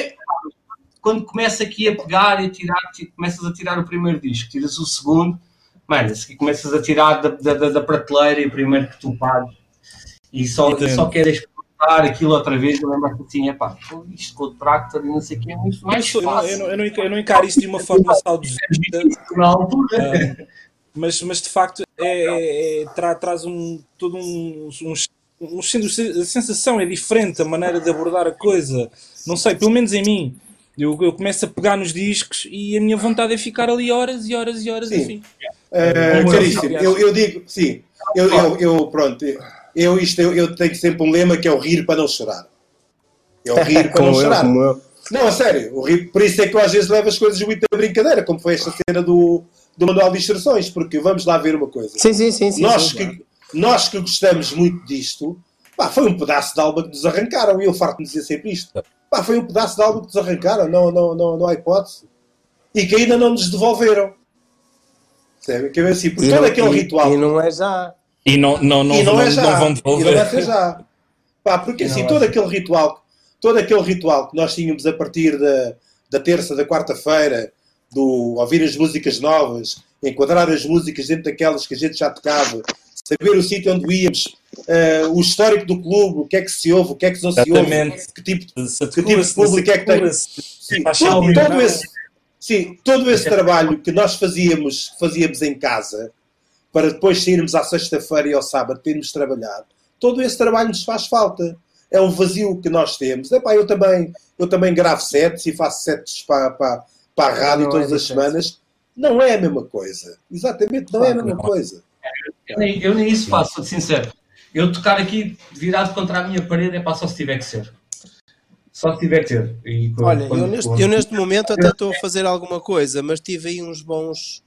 Quando começa aqui a pegar e a tirar, começas a tirar o primeiro disco, tiras o segundo, mano, se começas a tirar da, da, da, prateleira e primeiro que tu pagas e só, só queres exportar aquilo outra vez, eu lembro assim, é pá, isto com o tractor e não sei o que é muito mais eu, fácil. Eu, não, eu, não, eu não encaro isso de uma forma saudosista. Na altura. Uh, mas, mas de facto é, é, é tra, traz um, todo um, um, um, a sensação é diferente, a maneira de abordar a coisa. Não sei, pelo menos em mim. Eu, eu começo a pegar nos discos e a minha vontade é ficar ali horas e horas e horas Sim. assim. Uh, caríssimo, eu, eu, digo, sim, eu, eu, eu pronto, eu, isto, eu, eu, tenho sempre um lema que é o rir para não chorar. É o rir para não chorar. Não, a sério, o rir, por isso é que eu às vezes levo as coisas muito a brincadeira, como foi esta cena do, do manual de instruções, porque vamos lá ver uma coisa. Sim, sim, sim. sim nós, sim, que, claro. nós que gostamos muito disto, pá, foi um pedaço de alma que nos arrancaram, e eu farto de dizer sempre isto. Pá, foi um pedaço de alma que nos arrancaram, não, não, não, não há hipótese. E que ainda não nos devolveram. Percebe? Que é assim, por todo aquele e, ritual. E não é já. E não, não, não, e não, não, é já. não vão devolver. E não é já. Pá, porque assim, todo é aquele ritual, todo aquele ritual que nós tínhamos a partir da, da terça, da quarta-feira, do ouvir as músicas novas, enquadrar as músicas dentro daquelas que a gente já tocava, saber o sítio onde íamos, uh, o histórico do clube, o que é que se ouve, o que é que não se ouve, que tipo, que tipo de público é que tem. Sim, todo, todo esse, Sim, todo esse trabalho que nós fazíamos, fazíamos em casa, para depois sairmos à sexta-feira e ao sábado termos trabalhado, todo esse trabalho nos faz falta. É um vazio que nós temos. Epá, eu, também, eu também gravo sets e faço sets para, para, para a rádio não todas é as semanas. Não é a mesma coisa. Exatamente, não é a mesma coisa. Eu nem, eu nem isso faço, sincero. Eu tocar aqui virado contra a minha parede é para só se tiver que ser. Só se tiver que ter. E, Olha, quando, eu, neste, quando... eu neste momento até estou a fazer alguma coisa, mas tive aí uns bons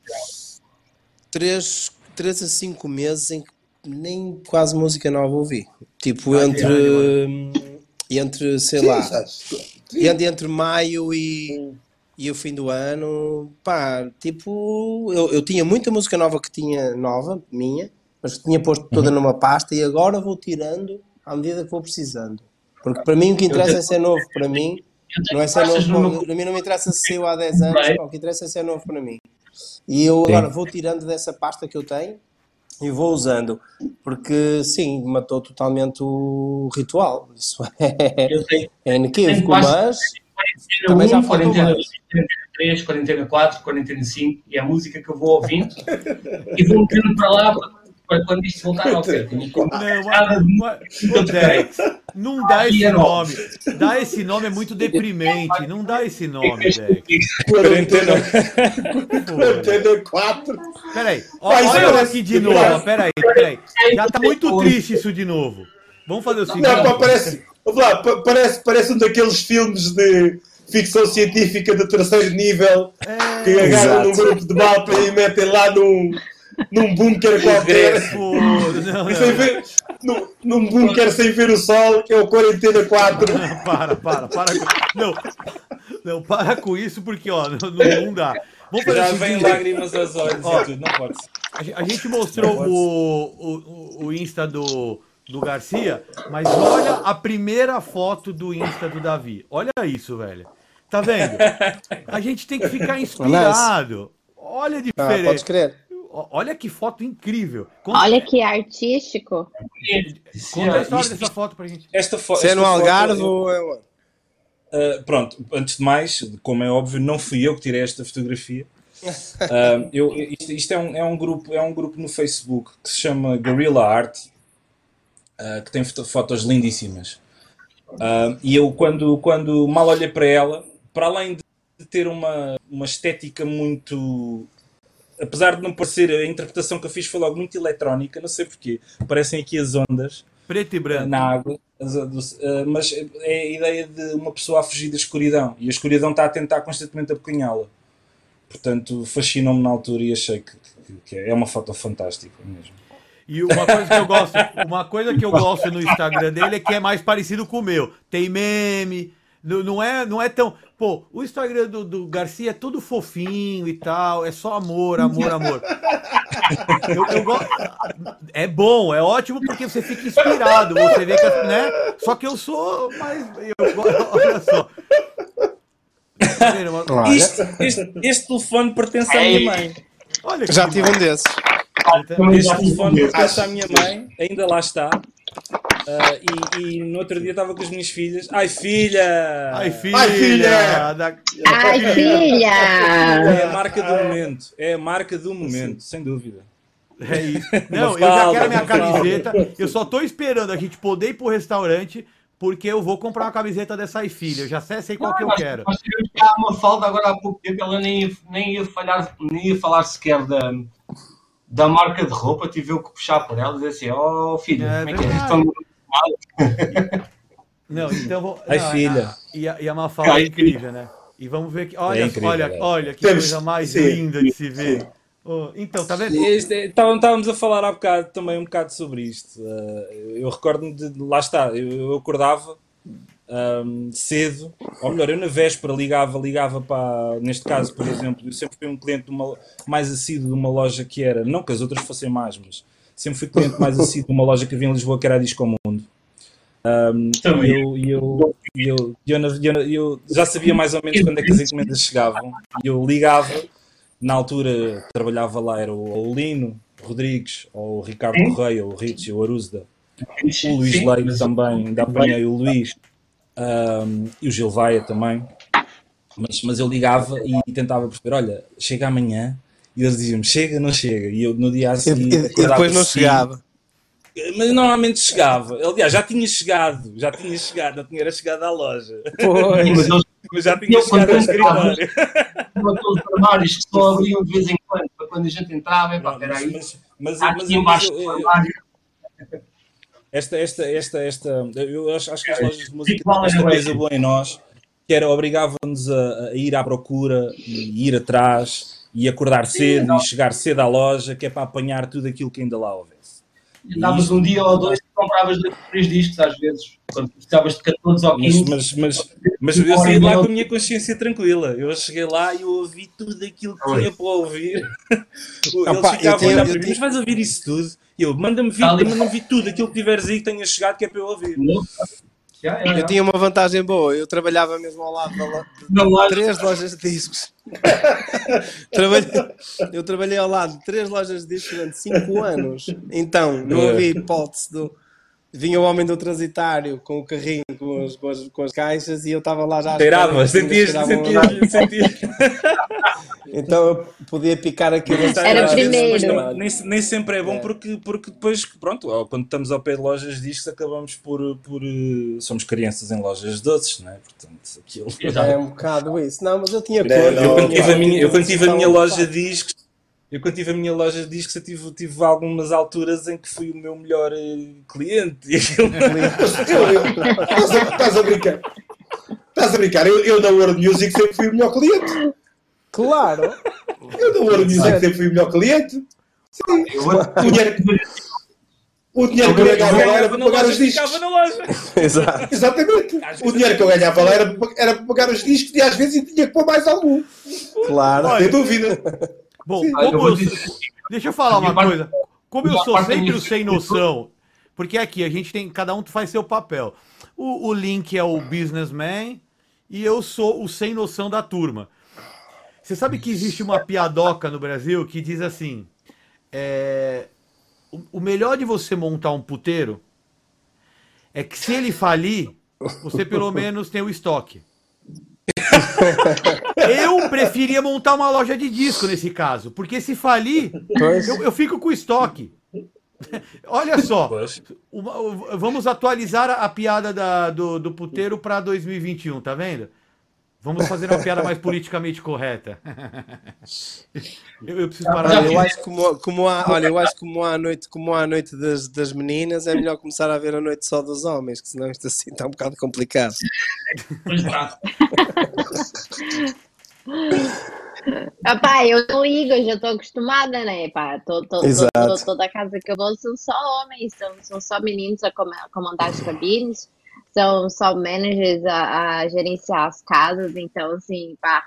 3, 3 a 5 meses em que nem quase música nova ouvi. Tipo, entre, entre sei Sim, lá, sabes? entre, entre maio e, e o fim do ano, pá, tipo, eu, eu tinha muita música nova que tinha, nova, minha, mas que tinha posto toda numa pasta e agora vou tirando à medida que vou precisando. Porque para mim o que interessa é ser novo, para mim, não é ser novo, para mim não me interessa se saiu há 10 anos, o que interessa é ser novo para mim. E eu agora vou tirando dessa pasta que eu tenho e vou usando, porque sim, matou totalmente o ritual. Isso é, Eu é inequívoco, mas quarentena Também já 1, faltou quarentena mais. 2, quarentena 3, quarentena 4, quarentena 5 e é a música que eu vou ouvindo e vou metendo para lá para quando isto voltar ao pé. Tenho Não, nada mas, de mas, ô, Dex, não dá esse é nome. Dá esse nome é muito deprimente. Não dá esse nome, Dex. Quarentena, Pô, quarentena 4. Peraí, olha eu aqui de novo. Peraí, peraí. Já tá muito triste isso de novo. Vamos fazer o seguinte. Não, pá, parece, lá, pa- parece, parece um daqueles filmes de ficção científica de terceiro nível É, que agarram num grupo de malta e metem lá num, num bunker qualquer. não, sem não, ver, num, num bunker sem ver o sol, que é o Quarentena 4. não, para, para, para. com- Não, não, para com isso porque, ó, não, não- dá. Vamos fazer Já o vem lágrimas aos olhos Ó. não pode ser. A A gente mostrou o, o, o Insta do, do Garcia, mas olha a primeira foto do Insta do Davi. Olha isso, velho. Tá vendo? A gente tem que ficar inspirado. Olha a ah, diferença. podes crer. Olha que foto incrível. Conta, Olha que artístico. conta a história dessa foto pra gente. Esta fo Se é no foto- Algarve ou é onde? Uh, pronto, antes de mais, como é óbvio, não fui eu que tirei esta fotografia. Uh, eu, isto isto é, um, é, um grupo, é um grupo no Facebook que se chama Guerrilla Art, uh, que tem foto- fotos lindíssimas. Uh, e eu, quando, quando mal olhei para ela, para além de ter uma, uma estética muito. Apesar de não parecer, a interpretação que eu fiz foi logo muito eletrónica, não sei porquê. Parecem aqui as ondas Preto e branco. na água, eh, mas é a ideia de uma pessoa a fugir da escuridão e a escuridão está a tentar constantemente apocanhá-la. Portanto, fascinou-me na altura e achei que, que- que é uma foto fantástica mesmo. E uma coisa que eu gosto, uma coisa que eu gosto no Instagram dele é que é mais parecido com o meu. Tem meme, não, não é, não é tão. Pô, o Instagram do, do Garcia é tudo fofinho e tal, é só amor, amor, amor. Eu, eu go- É bom, é ótimo porque você fica inspirado, você vê que, né? Só que eu sou mais. Eu, go- olha só. Isto, este, este telefone pertence à minha mãe. Olha já tive um desses. Este telefone pertence à minha mãe, ainda lá está. Ah, e, e no outro dia estava com as minhas filhas. Ai filha! Ai, filha! Ai, filha! da- Ai, É a filha! marca do momento. É a marca do momento, sem dúvida. É isso. Não, eu já quero a minha camiseta. Eu só tô esperando a gente poder ir pro restaurante, porque eu vou comprar uma camiseta dessa aí, filha. Eu já sei, sei qual que eu quero. Tivemos cá uma falda agora há pouco tempo, ela nem ia, nem ia, falhar, nem ia falar sequer da, da marca de roupa, tive eu que puxar por ela e dizer assim: Oh filho, É como é que é? Estão Não, então vou. Ai, não, filha. a- E a, e a Mafalda é incrível, né? E vamos ver que. Olha, É incrível, olha, é. olha que Temos- coisa mais sim. linda de se ver. Oh, então, tá vendo? Estávamos estávamos a falar há bocado também um bocado sobre isto. Uh, eu recordo-me de. Lá está, eu, eu acordava um, cedo, ou melhor, eu na véspera ligava, ligava para. Neste caso, por exemplo, eu sempre fui um cliente de uma, mais assíduo de uma loja que era. Não que as outras fossem mais, mas sempre fui cliente mais assíduo de uma loja que havia em Lisboa que era a Disco Mundo. Um, Também. eu, eu, eu, eu, eu, já sabia mais ou menos quando é que as encomendas chegavam. E eu ligava na altura trabalhava lá, era o, o Lino Rodrigues, ou o Ricardo Sim. Correia, o Richie, o Arusa, o Luís sim, Leite também, ainda apanhei o Luís ahm, e o Gilvaia também. Mas, mas eu ligava e tentava perceber: olha, chega amanhã. E eles diziam chega, não chega. E eu no dia a seguir. e- e depois não assim, chegava. Mas normalmente chegava. Aliás, já tinha chegado, já tinha chegado, não tinha era chegado à loja. Pois. Mas eles Mas já tinha Eu, chegado ao escritório. aqueles armários que só abriam de vez em quando, para quando a gente entrava, é pá, Mas, peraí, mas, mas, mas aqui eu- embaixo do armário. esta, esta, esta, esta, eu acho, acho que as lojas de música têm esta é, coisa é. boa em nós, que era obrigava-nos a, a ir à procura e ir atrás e acordar cedo e chegar cedo à loja, que é para apanhar tudo aquilo que ainda lá houvesse. Andavas um dia ou dois e compravas dois, três discos às vezes, quando precisavas de 14 ou 15. Mas, mas, mas, mas eu saí de lá com a minha consciência tranquila. Eu cheguei lá e eu ouvi tudo aquilo que tinha para ouvir. Eles Opa, eu ficavam a tenho- olhar eu para mim, tenho- mas vais ouvir isso tudo? E eu, manda-me vir, Tá ali. manda-me vir tudo aquilo que tiveres aí que tenha chegado que é para eu ouvir. Já, já. Eu tinha uma vantagem boa, eu trabalhava mesmo ao lado da lo- Na de loja. três lojas de discos. Trabalhei- eu trabalhei ao lado de três lojas de discos durante cinco anos. Então, não havia hipótese do. Vinha o homem do transitário com o carrinho, com as, com as, com as caixas e eu estava lá já. Cheirava, sentias, sentias, sentias. Então eu podia picar aquilo. Era às vezes, primeiro. mas não- nem, nem sempre é bom É. porque, porque depois, pronto, quando estamos ao pé de lojas de discos, acabamos por. por eh, somos crianças em lojas de doces, não é? Portanto, aquilo. É um bocado isso. Não, mas eu tinha cor. Eu quando não, tive a minha, eu quando tive a minha loja discos, eu quando tive a minha loja de discos, eu tive, tive algumas alturas em que fui o meu melhor eh, cliente. Estás, a, brincar. Estás a brincar. Eu, eu na World Music sempre fui o melhor cliente. Claro. Eu na World Music sempre fui o melhor cliente. Eu vou- O dinheiro, o dinheiro que eu ganhava lá era para pagar os discos. ficava na loja. Exato. Exatamente. O dinheiro que eu ganhava lá era, para- era para pagar os discos e às vezes tinha que pôr mais algum. Claro. Sem dúvida. Bom, Sim. Eu como vou eu, dizer- deixa eu falar uma coisa. Como eu sou sempre é o sem noção, porque aqui a gente tem, cada um faz seu papel. O, o Link é o businessman e eu sou o sem noção da turma. Você sabe que existe uma piadoca no Brasil que diz assim: é, o, o melhor de você montar um puteiro é que se ele falir, você pelo menos tem o estoque. Eu preferia montar uma loja de disco nesse caso, porque se falir, eu, eu fico com o estoque. Olha só, uma- vamos atualizar a, a piada da- do, do puteiro para 2021, tá vendo? Vamos fazer uma piada mais politicamente correta. Eu, eu preciso parar Olha, de eu acho que como, como há, olha, eu acho como há a noite, como há a noite das, das meninas, é melhor começar a ver a noite só dos homens, que senão isto assim está um bocado complicado. Pois está. Epá, eu não ligo, eu já estou acostumada, né? Tô, tô, tô- toda casa que eu vou são só homens, são, são só meninos a a comandar as cabines, são só managers a, a gerenciar as casas, então assim, pá,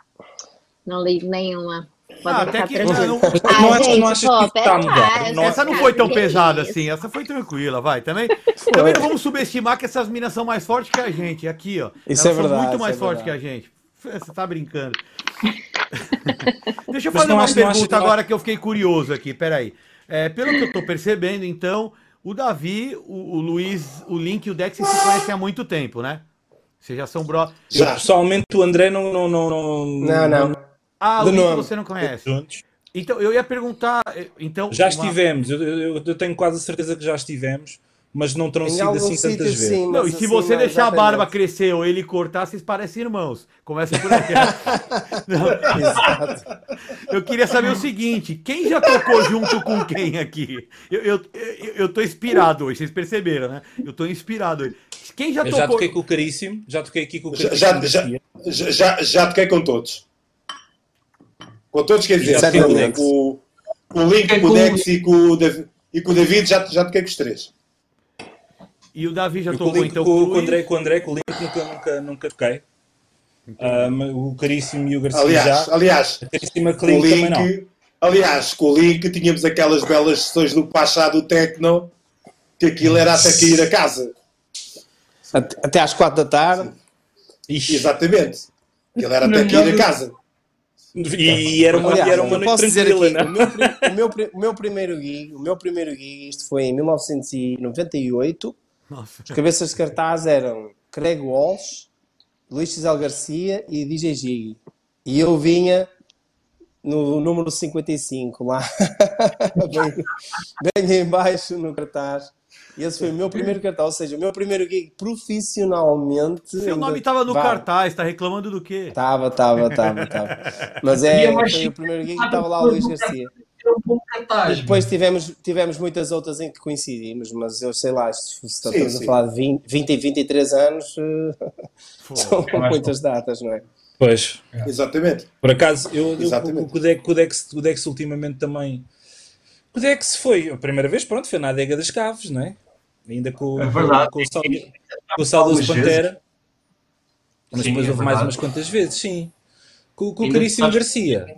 não ligo nenhuma. Ah, até que- tranquilo. não- Ah, não gente, não achas pô, que tá a mudar? lá, Não- Essa não foi tão pesada isso? assim, essa foi tranquila, vai. Também, também não vamos subestimar que essas minas são mais fortes que a gente. Aqui, ó. Isso Elas é são verdade, muito isso mais é fortes que a gente. Você tá brincando. Deixa eu fazer não uma não pergunta não agora que eu fiquei curioso aqui, peraí. É, pelo que eu tô percebendo, então, o Davi, o, o Luiz, o Link e o Dex se conhecem há muito tempo, né? Vocês já são bro... Já. Pessoalmente, o André não. Não, não, não, Não, não. Ah, o Link nome. você não conhece. Juntos. Então, eu ia perguntar... eh, Então, Já uma- estivemos, eu, eu- eu tenho quase a certeza que já estivemos, mas não terão Em sido assim tantas vezes. sim, Não, e se assim, você deixar a barba crescer ou ele cortar, vocês parecem irmãos. Começa por Exato. eu queria saber o seguinte: quem já tocou junto com quem aqui? Eu, eu, eu, eu tô inspirado hoje, vocês perceberam, né? Eu tô inspirado hoje. Quem já Eu já tocou. toquei com o Caríssimo, já toquei aqui com o Já, Caríssimo. já, Garcia. já, já, já toquei com todos. Com todos, quer dizer, Já com, o o, o Link, com o Dex e com o, Davi- e com o David, já, já toquei com os três. E o Davi já tocou Link, então com, com o? André, com o André, com o Link nunca, nunca, nunca toquei. Ah, o Caríssimo e o Garcia Aliás, já. aliás, a com o Clink também não. Link, aliás, com o Link tínhamos aquelas belas sessões no Pachá do Tecno, que aquilo era até cair a casa. Até, até às quatro da tarde. Ixi, Exatamente. Aquilo era até cair a casa. E era uma, Aliás, era uma noite posso dizer tranquila, aqui, não? o meu, o, meu, o meu primeiro gig, o meu primeiro gig, isto foi em 1998. Nossa. Os cabeças de cartaz eram Craig Walsh, Luís Gisele Garcia e DJ Gig. E eu vinha no número 55 lá, bem, bem em baixo no cartaz. E esse foi o meu primeiro cartaz, ou seja, o meu primeiro gig profissionalmente. Seu nome estava no cartaz, tá reclamando do quê? Estava, estava, estava, estava. Mas é, foi o primeiro gig que estava lá o Luís Garcia. Era um bom cartaz. Depois tivemos, tivemos muitas outras em que coincidimos, mas eu sei lá, se estamos sim. a falar de 20, 20 e 23 anos, eh, são É muitas datas, não é? Pois. Exatamente. Por acaso, eu, eu Exatamente. o, o, Dex, o, Dex, o Dex ultimamente também. O Dex foi a primeira vez, pronto, foi na adega das Caves, não é? Ainda com, É verdade. com, com o, saudoso Pantera. Mas Sim, depois é houve mais umas quantas vezes, sim. Com, com o caríssimo sabes- Garcia.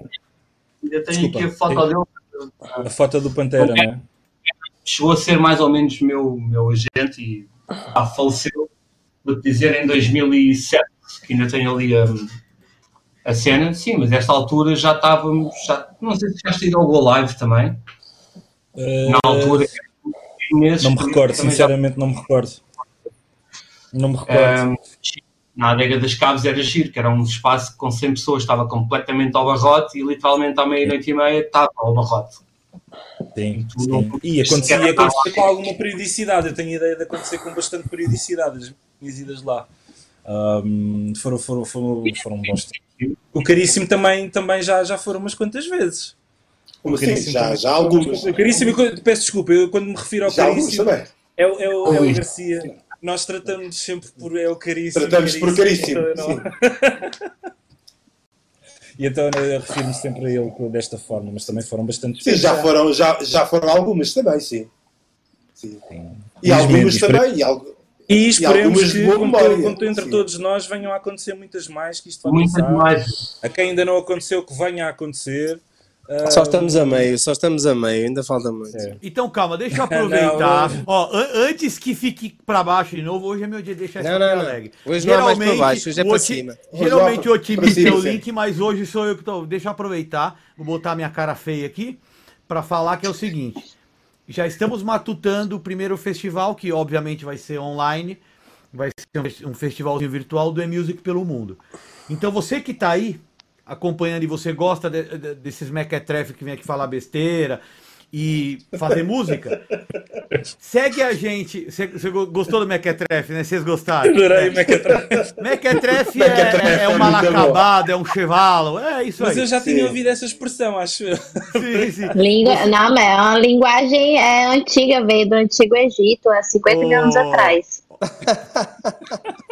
Ainda tenho Desculpa. aqui a foto Tem- dele. A foto do Pantera, é? Chegou a ser mais ou menos meu, meu agente e ah, faleceu, vou-te dizer, em 2007, que ainda tenho ali a, a cena. Sim, mas nesta altura já estávamos. Já, não sei se já ido ao Go Live também. Na altura. Não me recordo, também já- sinceramente não me recordo. Não me recordo. Ahm, na adega das Caves era giro, que era um espaço com 100 pessoas, estava completamente ao barrote e literalmente à meia-noite e meia estava ao barrote. Sim, não- sim. E acontecia, e acontecia com alguma periodicidade. Eu tenho a ideia de acontecer com bastante periodicidade as minhas idas lá. Ahm, foram, foram, foram, foram bons tempos. O Caríssimo também, também já, já foram umas quantas vezes. Como O? Caríssimo Já, também- já algumas. O Caríssimo, peço desculpa, eu quando me refiro ao Já Caríssimo, também. é, o- é, o, é o Ui. Garcia. Nós tratamos sempre por é o Caríssimo. Tratamos por caríssimo. então, sim. E então eu refiro-me sempre a ele desta forma, mas também foram bastante Sim, já foram, já, já foram algumas também, sim. Sim. E Felizmente, algumas espere- também. E algo... E esperemos de que, memória, to- com to- entre sim. todos nós, venham a acontecer muitas mais, que isto vai Muitas mais. A quem ainda não aconteceu, que venha a acontecer. Só estamos a meio, só estamos a meio, ainda falta muito. É. Então calma, deixa eu aproveitar. Não, Ó, an- antes que fique pra baixo de novo, hoje é meu dia de deixar Não, não, alegre. Hoje não é mais para Geralmente, baixo, hoje é para cima. Geralmente Hoje o para otimista é cima, o link, mas hoje sou eu que tô. Deixa eu aproveitar, vou botar minha cara feia aqui, pra falar que é o seguinte. Já estamos matutando o primeiro festival, que obviamente vai ser online, vai ser um fes- um festivalzinho virtual do E-Music pelo mundo. Então você que tá aí acompanhando e você gosta de- de- desses mequetrefe que vem aqui falar besteira e fazer música, segue a gente. Você você go- gostou do mequetrefe, né? Vocês gostaram? Adorei o Mequetrefe. Mequetrefe é, é, é é um malacabado, é um chevalo, é isso Mas aí. eu já Sim. tinha ouvido essa expressão, acho eu. Sim, sim. Língua, não, mas é uma linguagem é, antiga, veio do Antigo Egito, há 50 mil anos Oh. atrás.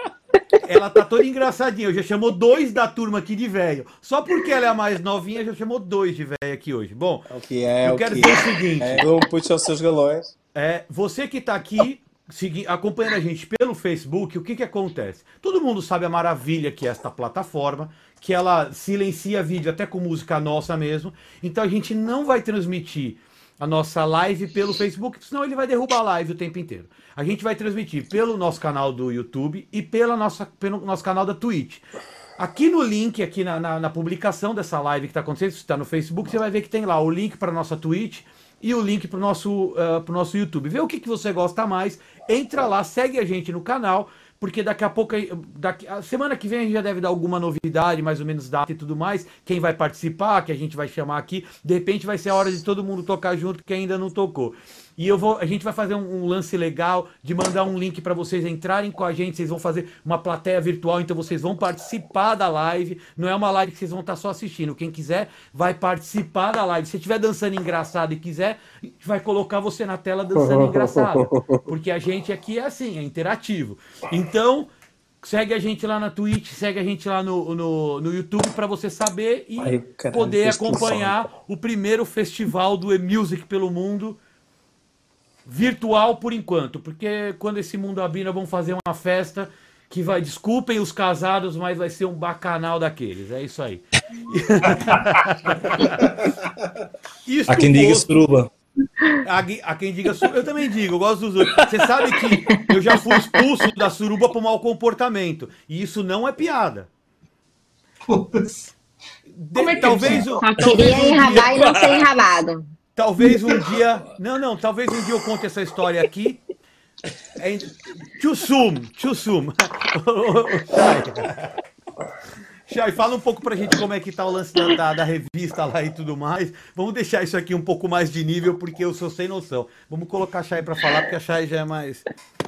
Ela tá toda engraçadinha. Eu já chamou dois da turma aqui de velho. Só porque ela é a mais novinha, já chamou dois de velho aqui hoje. Bom, É o que é, é eu o quero que dizer o é. seguinte. É, um puxa os seus galões. É, você que está aqui segui- acompanhando a gente pelo Facebook, o que, que acontece? Todo mundo sabe a maravilha que é esta plataforma, que ela silencia vídeo até com música nossa mesmo. Então a gente não vai transmitir a nossa live pelo Facebook, senão ele vai derrubar a live o tempo inteiro. A gente vai transmitir pelo nosso canal do YouTube e pela nossa, pelo nosso canal da Twitch. Aqui no link, aqui na, na, na publicação dessa live que está acontecendo, se está no Facebook, você vai ver que tem lá o link para nossa Twitch e o link para o nosso, pro nosso YouTube. Vê o que, que você gosta mais, entra lá, segue a gente no canal, porque daqui a pouco, daqui, a semana que vem a gente já deve dar alguma novidade, mais ou menos data e tudo mais, quem vai participar, que a gente vai chamar aqui, de repente vai ser a hora de todo mundo tocar junto, que ainda não tocou. E eu vou, a gente vai fazer um, um lance legal de mandar um link para vocês entrarem com a gente. Vocês vão fazer uma plateia virtual, então vocês vão participar da live. Não é uma live que vocês vão estar só assistindo. Quem quiser vai participar da live. Se estiver dançando engraçado e quiser, a gente vai colocar você na tela dançando engraçado. Porque a gente aqui é assim, é interativo. Então, segue a gente lá na Twitch, segue a gente lá no, no, no YouTube para você saber e Ai, caralho, poder acompanhar o primeiro festival do E-Music pelo mundo virtual por enquanto, porque quando esse mundo abrir, nós vamos fazer uma festa que vai, desculpem os casados, mas vai ser um bacanal daqueles. É isso aí. Isto Há quem diga suruba. a, a quem diga suruba, eu também digo, eu gosto dos outros. Você sabe que eu já fui expulso da suruba por mau comportamento. E isso não é piada. De- Como é que é talvez, o- Só talvez queria um enrabar e não ser enrabado. Talvez um dia. Não, não, talvez um dia eu conte essa história aqui. É, too soon, too soon. Chay. Fala um pouco pra gente como é que tá o lance da, da, da revista lá e tudo mais. Vamos deixar isso aqui um pouco mais de nível, porque eu sou sem noção. Vamos colocar a Chay pra falar, porque a Chay já é mais.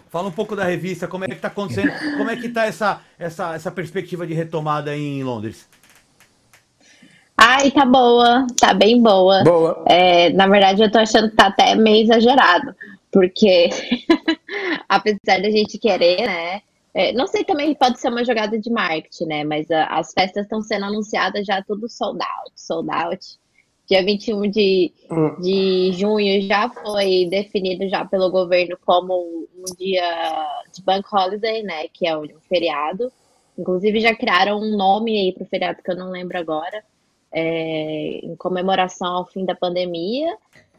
Fala um pouco da revista, como é que tá acontecendo, como é que tá essa, essa, essa perspectiva de retomada em Londres. Ai, tá boa, tá bem boa. Boa. É, na verdade, eu tô achando que tá até meio exagerado, porque apesar da gente querer, né, É, não sei também, pode ser uma jogada de marketing, né? Mas a, as festas estão sendo anunciadas já tudo sold out, sold out. Dia 21 de, Hum. de junho já foi definido já pelo governo como um dia de bank holiday, né? Que é um feriado. Inclusive já criaram um nome aí para o feriado que eu não lembro agora, é, em comemoração ao fim da pandemia.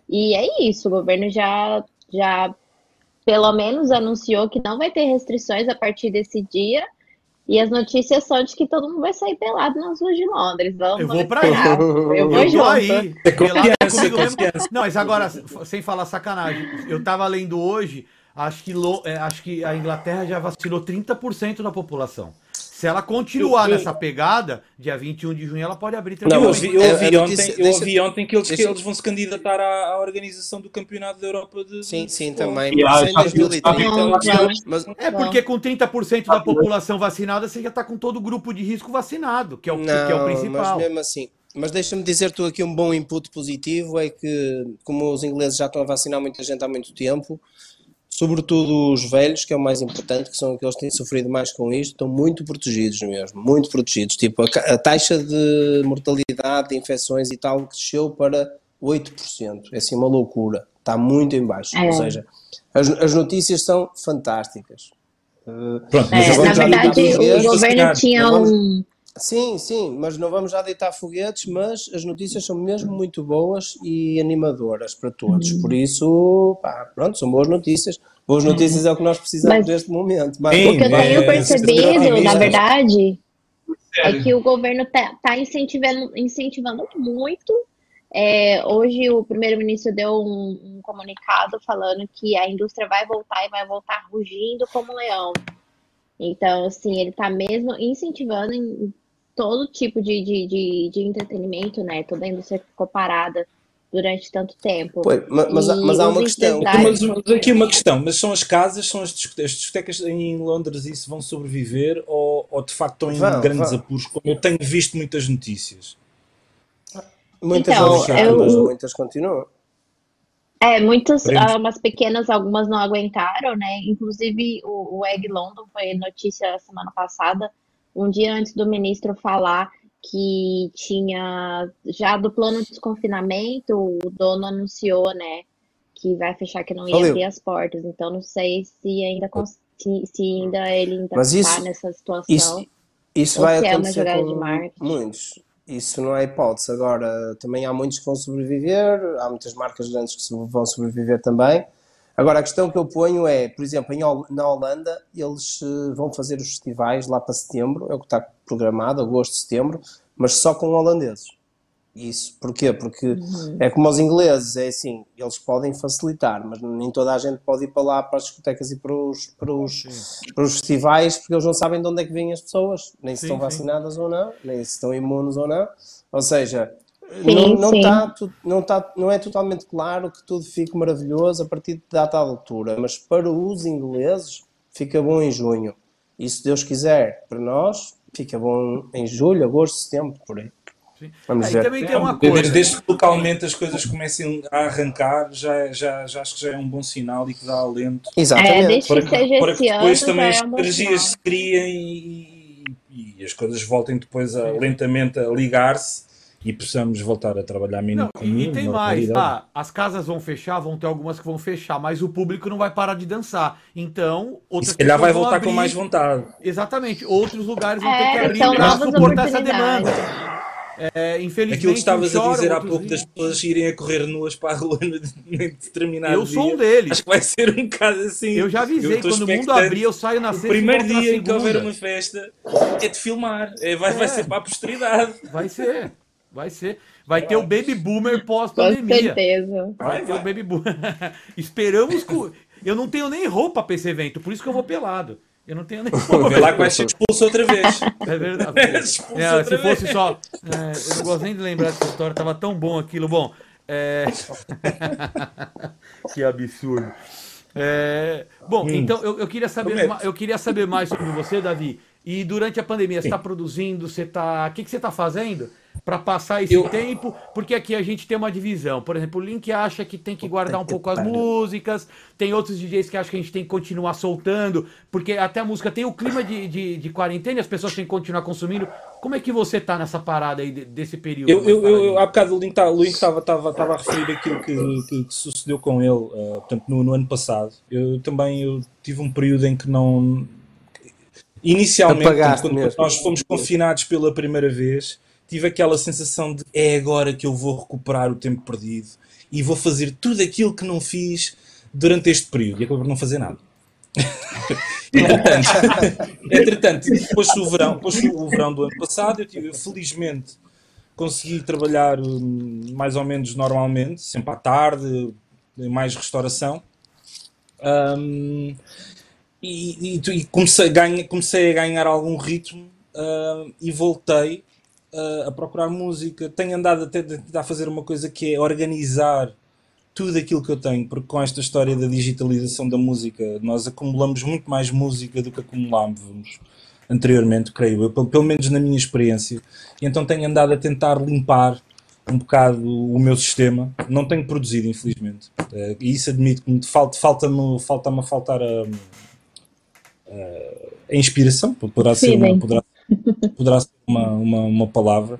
E é isso, o governo já, já pelo menos anunciou que não vai ter restrições a partir desse dia. E as notícias são de que todo mundo vai sair pelado nas ruas de Londres. Vamos Eu vou pra esperar. Eu Eu vou junto. aí. É confiança, confiança. Não, mas agora, sem falar sacanagem, eu tava lendo hoje, acho que, é, acho que a Inglaterra já vacinou 30% da população. Se ela continuar Eu- eu- nessa pegada, dia 21 de junho ela pode abrir Não, Eu ouvi, eu ouvi notícia- ontem, eu deixa- ouvi ontem que, eles, que deixa- eles vão se candidatar à, à organização do Campeonato da Europa de Sim, sim, também. E Mas que 2030. Não, mas- não. mas- É porque com 30% da população vacinada, você já tá com todo o grupo de risco vacinado, que é o, que é o Não, principal. mas mesmo assim. Mas deixa-me dizer-te aqui um bom input positivo, é que como os ingleses já estão a vacinar muita gente há muito tempo, sobretudo os velhos, que é o mais importante, que são aqueles que têm sofrido mais com isto, estão muito protegidos mesmo, muito protegidos. Tipo, a, taxa de mortalidade, de infecções e tal, desceu para 8%. É assim uma loucura. Está muito em baixo. É. Ou seja, as, as notícias são fantásticas. Pronto, É, na verdade, o governo tinha um. Sim, sim, mas não vamos já deitar foguetes, mas as notícias são mesmo muito boas e animadoras para todos. Uhum. Por isso, pá, pronto, são boas notícias. Boas notícias é o que nós precisamos Mas- neste momento. Mas- Sim, O que eu tenho é, percebido, na verdade, é que o governo tá, tá incentivando, incentivando muito. É, hoje o primeiro-ministro deu um, um comunicado falando que a indústria vai voltar e vai voltar rugindo como um leão. Então, assim, ele tá mesmo incentivando todo tipo de, de, de, de entretenimento, né? Toda a indústria ficou parada durante tanto tempo. Pois, ma- mas, há- mas há uma questão. Mas, mas aqui uma questão, mas são as casas, são as, disco- as discotecas em Londres isso vão sobreviver ou, ou de facto estão em Vão, grandes vão. apuros? Como eu tenho visto muitas notícias. Muitas Então, vão fechar, eu- mas muitas continuam. É, muitas, ah, umas pequenas, algumas não aguentaram, né? Inclusive o, o Egg London foi notícia semana passada, um dia antes do ministro falar que tinha já do plano de desconfinamento, o dono anunciou, né, que vai fechar, que não ia Valeu. abrir as portas. Então não sei se ainda se, se ainda ele ainda Mas isso- tá nessa situação. Isso, isso vai se é acontecer jogada com muitos. Isso não é hipótese. Agora, também há muitos que vão sobreviver, há muitas marcas grandes que vão sobreviver também. Agora, a questão que eu ponho é, por exemplo, em Hol- na Holanda, eles eh, vão fazer os festivais lá para setembro, é o que está programado, agosto, setembro, mas só com holandeses. Isso, porquê? Porque Uhum. é como os ingleses, é assim, eles podem facilitar, mas nem toda a gente pode ir para lá, para as discotecas e para os, para os, para os festivais, porque eles não sabem de onde é que vêm as pessoas, nem se Sim, estão sim. vacinadas ou não, nem se estão imunes ou não. Ou seja, Sim, não, não, sim. tá não, tá, não é totalmente claro que tudo fique maravilhoso a partir de data altura, mas para os ingleses fica bom em junho. E se Deus quiser, para nós, fica bom em julho, agosto, setembro, por aí. Vamos Ah, ver. também tem uma Desde, coisa. desde que localmente as coisas comecem a arrancar, já, já, já acho que já é um bom sinal e que dá alento. É, Exatamente. desde Para que que, seja para que depois também as é um energias sinal. se criem e, e as coisas voltem depois a, lentamente a ligar-se e possamos voltar a trabalhar Não, mínimo e, e tem mais, ah, as casas vão fechar, vão ter algumas que vão fechar, mas o público não vai parar de dançar. Então, E outras se calhar vai voltar com abrir- mais vontade. Exatamente, outros lugares vão ter que É, abrir são para suportar essa demanda. É, infelizmente, Aquilo que estavas uns a dizer choram, há pouco outros das pessoas irem a correr nuas para a rua no determinado Eu sou um deles. Acho que vai ser um bocado assim. Eu já avisei, estou quando o mundo abrir, eu saio na O sexta e primeiro dia em que houver uma festa é de filmar. É, vai, vai É. ser para a posteridade. Vai ser, vai ser. Vai ter o baby boomer Com pós-pandemia. certeza. Vai ter o baby boomer. Esperamos que... Eu não tenho nem roupa para esse evento, por isso que eu vou pelado. Eu não tenho nem roupa. Que vai ser expulso outra vez. É verdade. É, se fosse vez. só. é, eu não gosto nem de lembrar dessa história, tava tão bom aquilo. Bom, é... que absurdo. É, Bom, então eu, eu queria saber, eu queria saber mais sobre você, Davi. E durante a pandemia, você está produzindo, você está. O que, que você está fazendo para passar esse eu... tempo? Porque aqui a gente tem uma divisão. Por exemplo, o Link acha que tem que guardar um pouco as músicas, tem outros DJs que acham que a gente tem que continuar soltando, porque até a música tem o clima de, de, de quarentena e as pessoas têm que continuar consumindo. Como é que você está nessa parada aí desse período? Eu, eu, eu, há bocado o Link tá, estava a referir aquilo que, que, que, sucedeu com ele uh, portanto, no, no ano passado. Eu também eu tive um período em que não Inicialmente, quando, nós fomos confinados pela primeira vez, tive aquela sensação de é agora que eu vou recuperar o tempo perdido e vou fazer tudo aquilo que não fiz durante este período. E acabei por não fazer nada. entretanto, entretanto, depois do verão, depois do verão do ano passado, eu, tive, felizmente consegui trabalhar hum, mais ou menos normalmente, sempre à tarde, em mais restauração. Um, e, e, e comecei, ganha, comecei, a ganhar algum ritmo uh, e voltei uh, a procurar música. Tenho andado a tentar fazer uma coisa que é organizar tudo aquilo que eu tenho, porque com esta história da digitalização da música, nós acumulamos muito mais música do que acumulávamos anteriormente, creio eu, pelo, pelo menos na minha experiência. E então tenho andado a tentar limpar um bocado o meu sistema. Não tenho produzido, infelizmente. Uh, e isso admito que me falta-me falta falta a faltar a a inspiração, poderá ser, uma, poderá, poderá ser uma, uma, uma, palavra,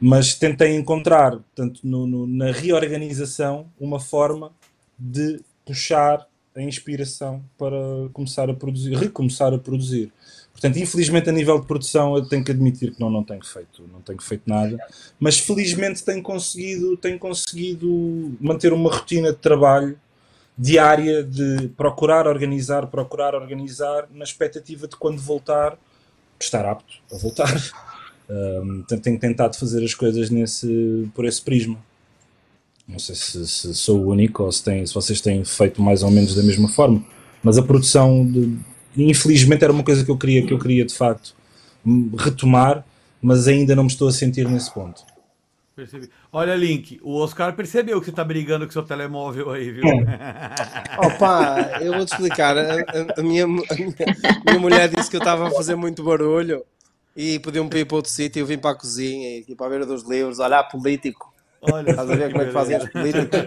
mas tentei encontrar, portanto, no, no, na reorganização, uma forma de puxar a inspiração para começar a produzir, recomeçar a produzir. Portanto, infelizmente a nível de produção eu tenho que admitir que não, não tenho feito, não tenho feito nada, mas felizmente tenho conseguido, tenho conseguido manter uma rotina de trabalho diária de procurar organizar, procurar organizar, na expectativa de quando voltar, estar apto a voltar. Um, tenho tentado fazer as coisas nesse, por esse prisma. Não sei se, se, sou o único ou se, tem, se vocês têm feito mais ou menos da mesma forma, mas a produção, de, infelizmente, era uma coisa que eu queria, que eu queria de facto retomar, mas ainda não me estou a sentir nesse ponto. Percebi. Olha, Link, o Oscar percebeu que você tá brigando com seu telemóvel aí, viu? Opa, eu vou te explicar. A, a, minha, a, minha, minha, mulher disse que eu estava a fazer muito barulho e pediu-me para ir para outro sítio. Eu vim para a cozinha, aqui para a beira dos livros, olhar político. Olha, Estás a ver como é que fazem as políticas?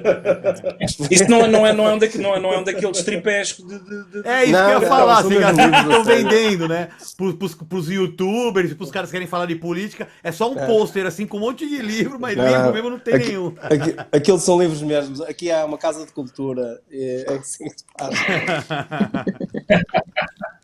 Isso não, é, não, é, não, é um daquele, não, é, não é um daqueles tripés de, de, de... É isso não, que eu ia falar, assim, estão vendendo, né? Para os youtubers, para os caras que querem falar de política, é só um é. pôster assim com um monte de livro, mas não, livro mesmo não tem aqui, nenhum. Aqui, aqueles são livros mesmos. Aqui há uma casa de cultura. É, é assim que se passa.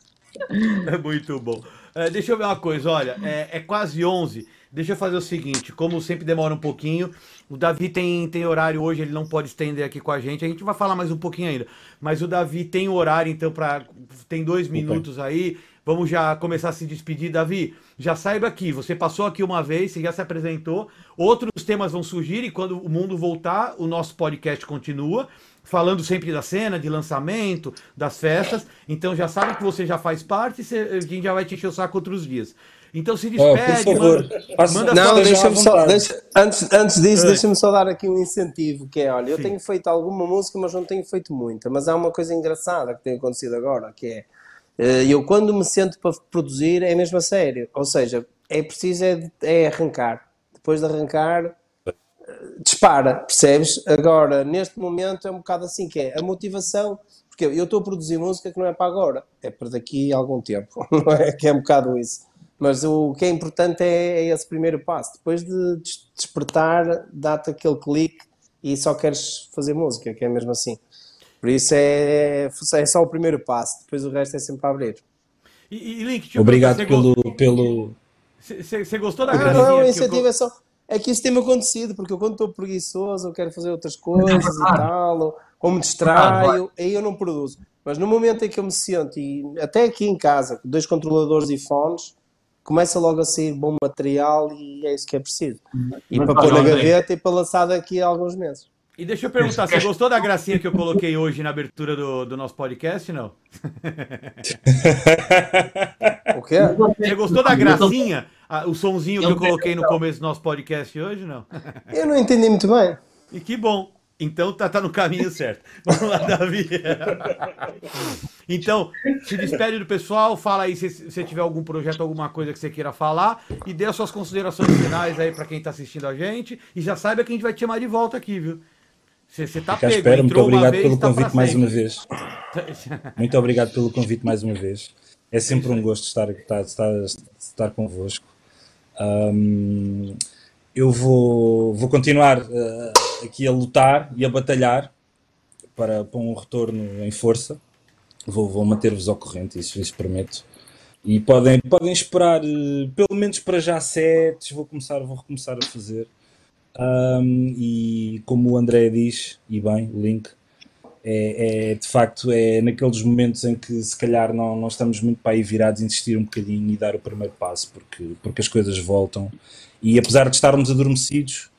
É muito bom. É, deixa eu ver uma coisa, olha, é, é quase 11. Deixa eu fazer o seguinte, como sempre demora um pouquinho, o Davi tem, tem horário hoje, ele não pode estender aqui com a gente. A gente vai falar mais um pouquinho ainda. Mas o Davi tem horário, então, para tem dois minutos aí. Vamos já começar a se despedir. Davi, já saiba aqui, você passou aqui uma vez, você já se apresentou. Outros temas vão surgir e quando o mundo voltar, o nosso podcast continua. Falando sempre da cena, de lançamento, das festas. Então já sabe que você já faz parte e a gente já vai te encher o saco outros dias. Então se despede, oh, por favor. Manda, manda Não, deixa-me só, deixa, antes, antes disso, é. deixa-me só dar aqui um incentivo, que é, olha, eu Sim. tenho feito alguma música, mas não tenho feito muita, mas há uma coisa engraçada que tem acontecido agora, que é, eh, eu quando me sento para produzir é mesmo a sério, ou seja, é preciso é, é arrancar, depois de arrancar eh, dispara, percebes? Agora, neste momento é um bocado assim que é, a motivação, porque eu estou a produzir música que não é para agora, é para daqui a algum tempo, não é? Que é um bocado isso. Mas o que é importante é, é esse primeiro passo. Depois de despertar, dá-te aquele clique e só queres fazer música, que é mesmo assim. Por isso é, é só o primeiro passo, depois o resto é sempre a abrir. E, e Link, Obrigado pelo. pelo... Você gostou da gracinha? Não, a iniciativa é só. É que isso tem-me acontecido, porque eu quando estou preguiçoso, eu quero fazer outras coisas e tal, ou, ou me distraio, aí eu não produzo. Mas no momento em que eu me sinto, e até aqui em casa, com dois controladores e fones, começa logo a sair bom material e é isso que é preciso. E Mas para pôr na gaveta e para lançar daqui a alguns meses. E deixa eu perguntar, você gostou da gracinha que eu coloquei hoje na abertura do, do nosso podcast, não? o quê? Você gostou da gracinha? o sonzinho que eu coloquei no começo do nosso podcast hoje, não? Eu não entendi muito bem. E que bom. Então tá, tá no caminho certo. Vamos lá, Davi. então, se despede do pessoal, fala aí se você tiver algum projeto, alguma coisa que você queira falar e dê as suas considerações finais aí para quem tá assistindo a gente. E já saiba que a gente vai te chamar de volta aqui, viu? Você, você tá Fica pego, espera. Muito obrigado vez, pelo tá convite mais uma vez. Muito obrigado pelo convite mais uma vez. É sempre um gosto estar, estar, estar, estar convosco. Um, eu vou, vou continuar uh, aqui a lutar e a batalhar para, para um retorno em força. Vou, vou manter-vos ao corrente, isso, isso prometo. E podem, podem esperar, uh, pelo menos para já, sets. Vou começar, vou recomeçar a fazer. Um, e como o André diz, e bem, o link, é, é, de facto é naqueles momentos em que se calhar não, não estamos muito para aí virados, insistir um bocadinho e dar o primeiro passo, porque, porque as coisas voltam. E apesar de estarmos adormecidos,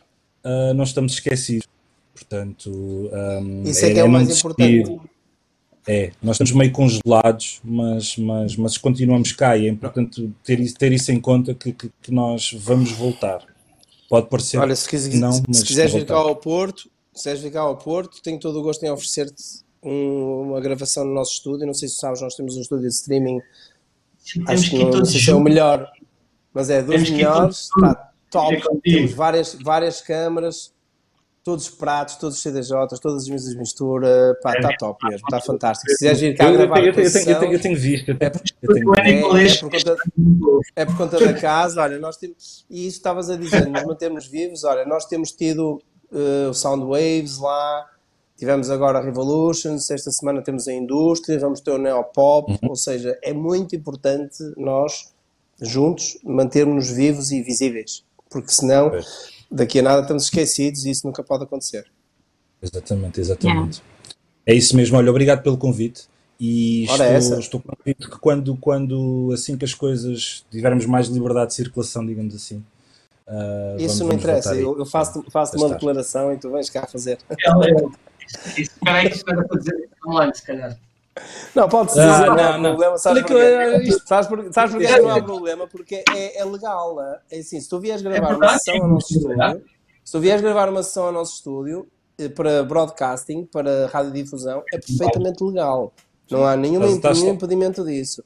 uh, não estamos esquecidos. Portanto, um, isso é, é que é o mais importante. É, nós estamos meio congelados, mas, mas, mas continuamos cá e é importante ter isso, ter isso em conta que, que, que nós vamos voltar. Pode parecer Olha, se, quiser, não, se quiseres vir cá ao Porto, se quiseres vir cá ao Porto, tenho todo o gosto em oferecer-te um, uma gravação no nosso estúdio. Não sei se sabes, nós temos um estúdio de streaming. Sim, acho que não, não sei se é o melhor, mas é dos melhores. Está top. Temos várias, várias câmaras, todos os pratos, todos os CDJs, todas as mesas de mistura. Pá, está top mesmo, está fantástico. Se quiseres vir cá eu, gravar. Eu, eu, eu, tenho, eu tenho visto. É, por, é, é, por conta, é por conta da casa. Olha, nós temos. E isso estavas a dizer, nos mantemos vivos. Olha, nós temos tido uh, Soundwaves lá. Tivemos agora a Revolutions, esta semana temos a Indústria, vamos ter o Neopop, uhum. ou seja, é muito importante nós, juntos, mantermos-nos vivos e visíveis, porque senão, daqui a nada estamos esquecidos e isso nunca pode acontecer. Exatamente, exatamente. É, é isso mesmo, olha, obrigado pelo convite e Ora estou, estou convicto que quando, quando assim que as coisas tivermos mais liberdade de circulação, digamos assim, Uh, Isso vamos, não interessa, eu, eu, faço, faço uma declaração e tu vens cá fazer. Espera aí que isto era para dizer online, se calhar. Não, pode ser, ah, não, não, não, problema. Sabes porquê? Sabes, por, sabes porquê não há problema? Porque é, é legal. Né? É assim, se tu vieres gravar é uma sessão ao nosso estúdio, se tu vieres gravar uma sessão ao nosso estúdio eh, para broadcasting, para radiodifusão, é perfeitamente legal. Não há nenhum, nenhum impedimento disso.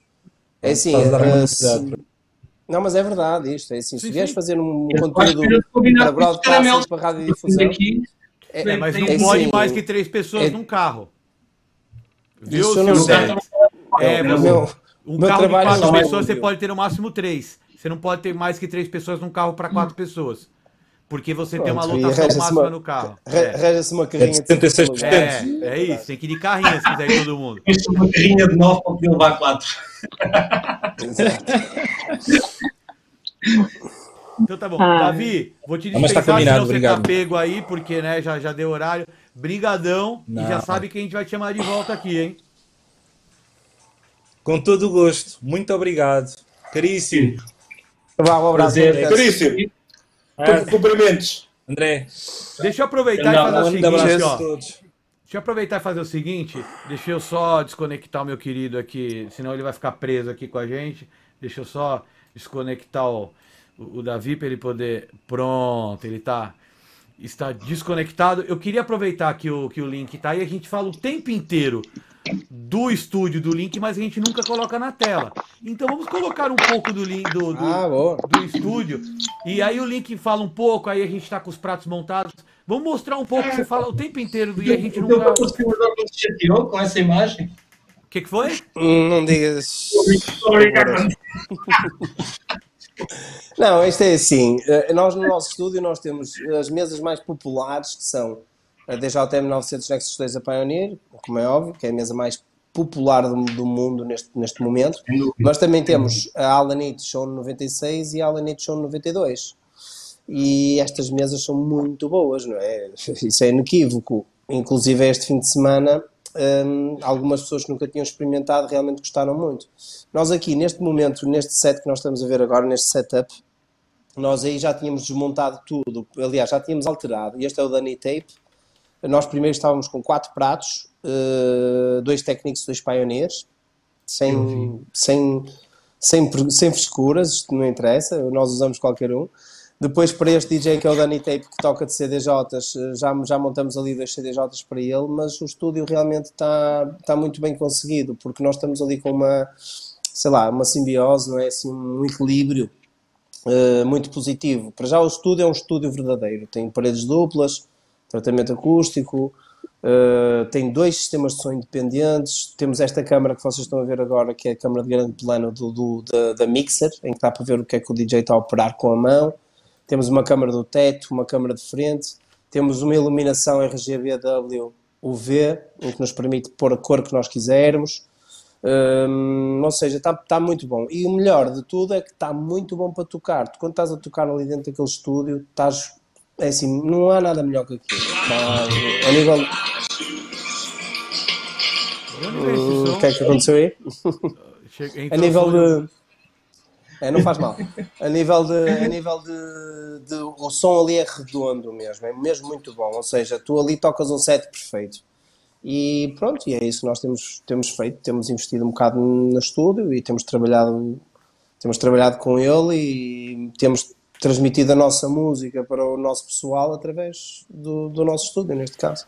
É assim, uh, não, mas é verdade isto. É assim, sim, se vieres fazer um conteúdo para broadcast para radiodifusão... É, é, mas não é, pode sim, mais que três pessoas é, num carro. Viu, isso não sei. É, você, meu, um meu carro de quatro pessoas, você pode ter no máximo três. Você não pode ter mais que três pessoas num carro para quatro pessoas. Porque você Pronto, tem uma lotação máxima uma, no carro. Rege-se uma carrinha de 76%. É, é isso, tem que ir de carrinha se quiser ir todo mundo. Isso uma carrinha de 9 para levar 4. Então tá bom. Ah. Davi, vou te dispensar, tá combinado, você tá pego aí, porque né, já, já deu horário. Brigadão. Não. E já sabe que a gente vai te chamar de volta aqui, hein? Com todo o gosto. Muito obrigado. Caríssimo. Vá, um abraço. Prazer. Caríssimo. É. Cumprimentos. André. Deixa eu aproveitar Não, e fazer o seguinte, ó. Deixa eu aproveitar e fazer o seguinte. Deixa eu só desconectar o meu querido aqui, senão ele vai ficar preso aqui com a gente. Deixa eu só desconectar o, o Davi para ele poder. Pronto, ele tá está desconectado. Eu queria aproveitar que o, que o link tá aí. A gente fala o tempo inteiro do estúdio do link, mas a gente nunca coloca na tela. Então vamos colocar um pouco do link do, do, ah, do estúdio. E aí o link fala um pouco, aí a gente está com os pratos montados. Vamos mostrar um pouco, você fala o tempo inteiro do, e a gente nunca. tirou com essa imagem? O que, que foi? Hum, não digas. Não, isto é assim. Eh, nós no nosso estúdio nós temos as mesas mais populares que são a DJTM 900 Nexus 2 a Pioneer, como é óbvio, que é a mesa mais popular do, do mundo neste, neste momento. Mas também temos a Alanite Show 96 e a Alanite Show 92. E estas mesas são muito boas, não é? Isso é inequívoco. Inclusive este fim de semana um, algumas pessoas que nunca tinham experimentado realmente gostaram muito. Nós aqui, neste momento, neste set que nós estamos a ver agora, neste setup, nós aí já tínhamos desmontado tudo, aliás, já tínhamos alterado. Este é o Dani Tape. Nós primeiro estávamos com quatro pratos, uh, dois técnicos, dois pioneers, sem, sem, sem, sem frescuras, isto não interessa, nós usamos qualquer um. Depois, para este DJ que é o Danny Tape, que toca de CDJs, eh, já, já montamos ali dois CDJs para ele, mas o estúdio realmente está, está muito bem conseguido, porque nós estamos ali com uma, sei lá, uma simbiose, não é? Assim, um equilíbrio uh, muito positivo. Para já, o estúdio é um estúdio verdadeiro, tem paredes duplas, tratamento acústico, uh, tem dois sistemas de som independentes, temos esta câmara que vocês estão a ver agora, que é a câmara de grande plano do, do da, da Mixer, em que dá para ver o que é que o DJ está a operar com a mão temos uma câmara do teto, uma câmara de frente, temos uma iluminação RGBW UV, o que nos permite pôr a cor que nós quisermos. Hum, ou seja, está tá muito bom. E o melhor de tudo é que está muito bom para tocar. Tu, quando estás a tocar ali dentro daquele estúdio, estás. É assim, não há nada melhor que aquilo. A nível. Hum, o que é que aconteceu aí? a nível de. É, não faz mal. A nível de. A nível de, de, O som ali é redondo mesmo, é mesmo muito bom. Ou seja, tu ali tocas um set perfeito. E pronto, e é isso que nós temos, temos feito. Temos investido um bocado no estúdio e temos trabalhado, temos trabalhado com ele e temos transmitido a nossa música para o nosso pessoal através do, do nosso estúdio, neste caso.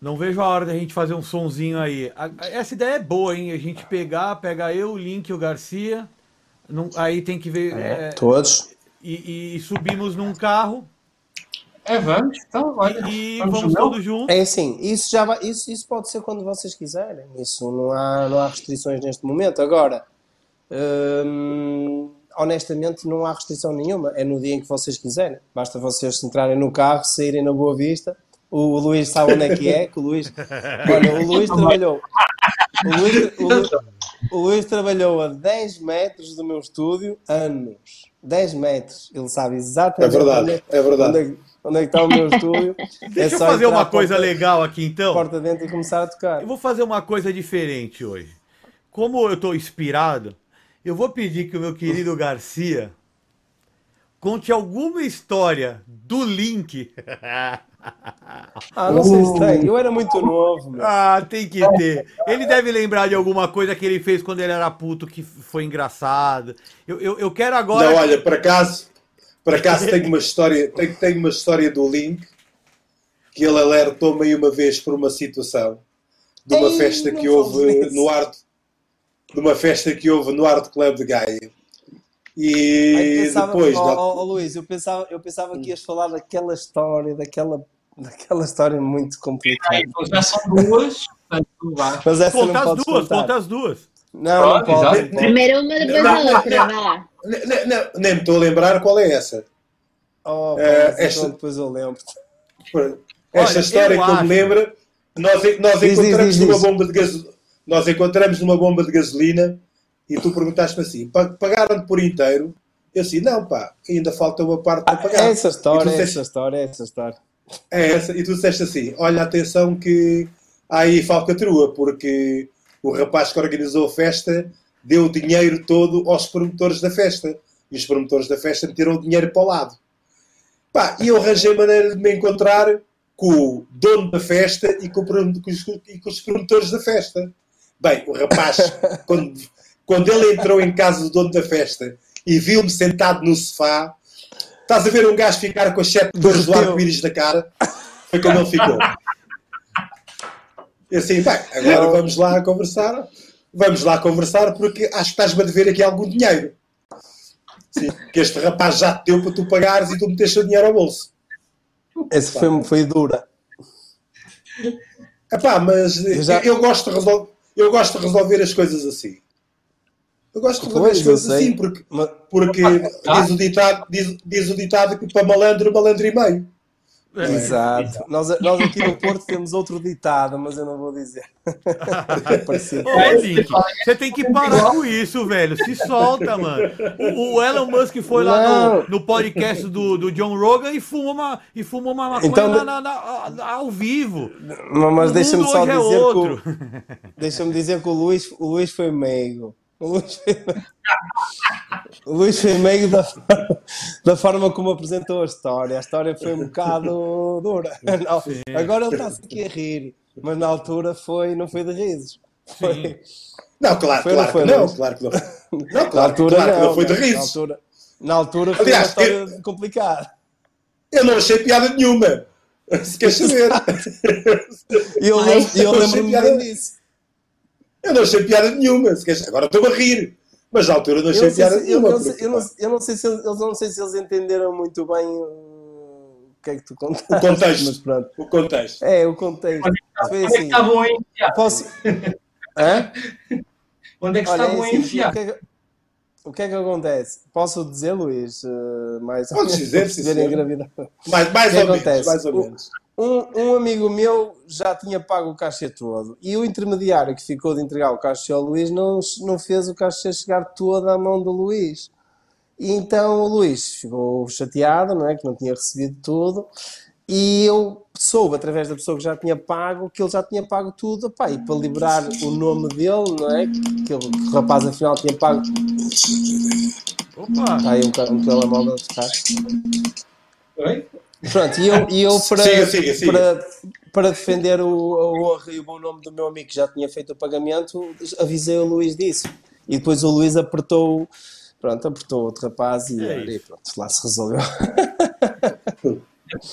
Não vejo a hora da gente fazer um sonzinho aí. Essa ideia é boa, hein? A gente pegar, pegar eu, o Link e o Garcia não, aí tem que ver. É, é, todos. E, e, subimos num carro. É, vamos. Então, olha, e vamos, vamos todos juntos. É assim, isso, já vai, isso, isso pode ser quando vocês quiserem. Isso não há, não há restrições neste momento. Agora, hum, honestamente, não há restrição nenhuma. É no dia em que vocês quiserem. Basta vocês entrarem no carro, saírem na Boa Vista. O, o Luís sabe onde é que é. Que o Luís, olha, o Luís trabalhou. O Luís, o Luís, o Luís trabalhou a 10 metros do meu estúdio anos. 10 metros. Ele sabe exatamente é verdade, onde, é, é verdade. Onde, é, onde é que está o meu estúdio. Deixa é eu fazer uma coisa porta, legal aqui então. Porta dentro e começar a tocar. Eu vou fazer uma coisa diferente hoje. Como eu estou inspirado, eu vou pedir que o meu querido Garcia conte alguma história do Link Ah, não sei se tem. Eu era muito novo. Meu. Ah, tem que ter. Ele deve lembrar de alguma coisa que ele fez quando ele era puto que foi engraçado. Eu, eu, eu quero agora. Não, olha, por acaso, por acaso tenho uma história, tenho, tenho uma história do Link que ele alertou-me uma vez por uma situação de uma Ei, festa que houve no Art de uma festa que houve no Art Club de Gaia. E pensava, depois. Oh, oh, oh, Luís, eu pensava, eu pensava que ias falar daquela história, daquela, daquela história muito complicada. Então já são duas. Mas essa conta as duas, contar. conta as duas. Não, não pode. Primeiro uma, depois a outra, vai lá. Nem me estou a lembrar qual é essa. Oh, uh, esta... então depois eu lembro. Esta Olha, história que eu me lembro, nós, nós diz, encontramos diz, diz, numa bomba de gasolina. Nós encontramos numa bomba de gasolina e tu perguntaste-me assim: pagaram por inteiro? Eu assim, não, pá, ainda falta uma parte para pagar. É essa história, é essa história, é essa história. É essa, e tu disseste assim: olha, atenção que há aí falcatrua, porque o rapaz que organizou a festa deu o dinheiro todo aos promotores da festa. E os promotores da festa meteram o dinheiro para o lado. Pá, e eu arranjei maneira de me encontrar com o dono da festa e com, e com os promotores da festa. Bem, o rapaz, quando quando ele entrou em casa do dono da festa e viu-me sentado no sofá, estás a ver um gajo ficar com as sete dores do arco-íris da cara? Foi como ele ficou. E assim, bem, agora vamos lá conversar. Vamos lá conversar porque acho que estás-me a dever aqui algum dinheiro. Sim, que este rapaz já te deu para tu pagares e tu meteste o dinheiro ao bolso. Essa foi, foi dura. Epá, mas eu, eu, gosto de resolver, eu gosto de resolver as coisas assim. Eu gosto de resolver as coisas assim, porque, porque ah. diz, o ditado, diz, diz o ditado que para malandro, malandro e meio. É. Exato. Nós, nós aqui no Porto temos outro ditado, mas eu não vou dizer. Ô, Link, você tem que parar com isso, velho. Se solta, mano. O, o Elon Musk foi não. lá no, no, podcast do, do John Rogan e fumou uma, e fumou uma maconha então, na, na, na, ao vivo. Mas deixa-me só é dizer é que o, deixa-me dizer que o Luís, o Luís foi meigo. O Luís foi, o Luís foi meio da, da forma como apresentou a história. A história foi um bocado dura. Não, agora ele está-se aqui a rir, mas na altura foi, não foi de risos. Foi, não, claro, foi, claro, não, foi, não, claro que não. Não, claro, altura, claro não, que não foi de risos. Na altura, Na altura foi Aliás, uma história complicada. Eu não achei piada nenhuma. Se queres saber. E eu, eu eu lembro-me achei bem piada. disso. Eu não achei piada nenhuma. Agora estou a rir. Mas na altura não Eu achei não, piada se, eu, nenhuma. não sei, porque, eu, não, pá, eu não sei se eles, eles não sei se eles entenderam muito bem uh, o que é que tu contaste. O contexto. Mas pronto. O contexto. É, o contexto. Onde é que assim. estavam a enfiar? Posso. Hã? Onde é que Olha, estavam é a assim, enfiar? o, que é que, o que é que acontece? Posso dizer, Luís? uh, mais ou Podes menos, dizer, gravidade. Mais, ou menos. acontece? Mais ou menos. Um, um amigo meu já tinha pago o cachê todo e o intermediário que ficou de entregar o cachê ao Luís não, não fez o cachê chegar todo à mão do Luís. E então o Luís ficou chateado, não é? Que não tinha recebido tudo. E eu soube, através da pessoa que já tinha pago, que ele já tinha pago tudo. Epá, e para liberar o nome dele, não é? Que, que o rapaz afinal tinha pago. Opa! Está aí um, um telemóvel a tocar. Oi? Pronto, e eu, e eu para, Siga, siga, siga. Para, para defender o, a honra e o bom nome do meu amigo que já tinha feito o pagamento, avisei o Luís disso. E depois o Luís apertou, pronto, apertou outro rapaz e, É e pronto, lá se resolveu.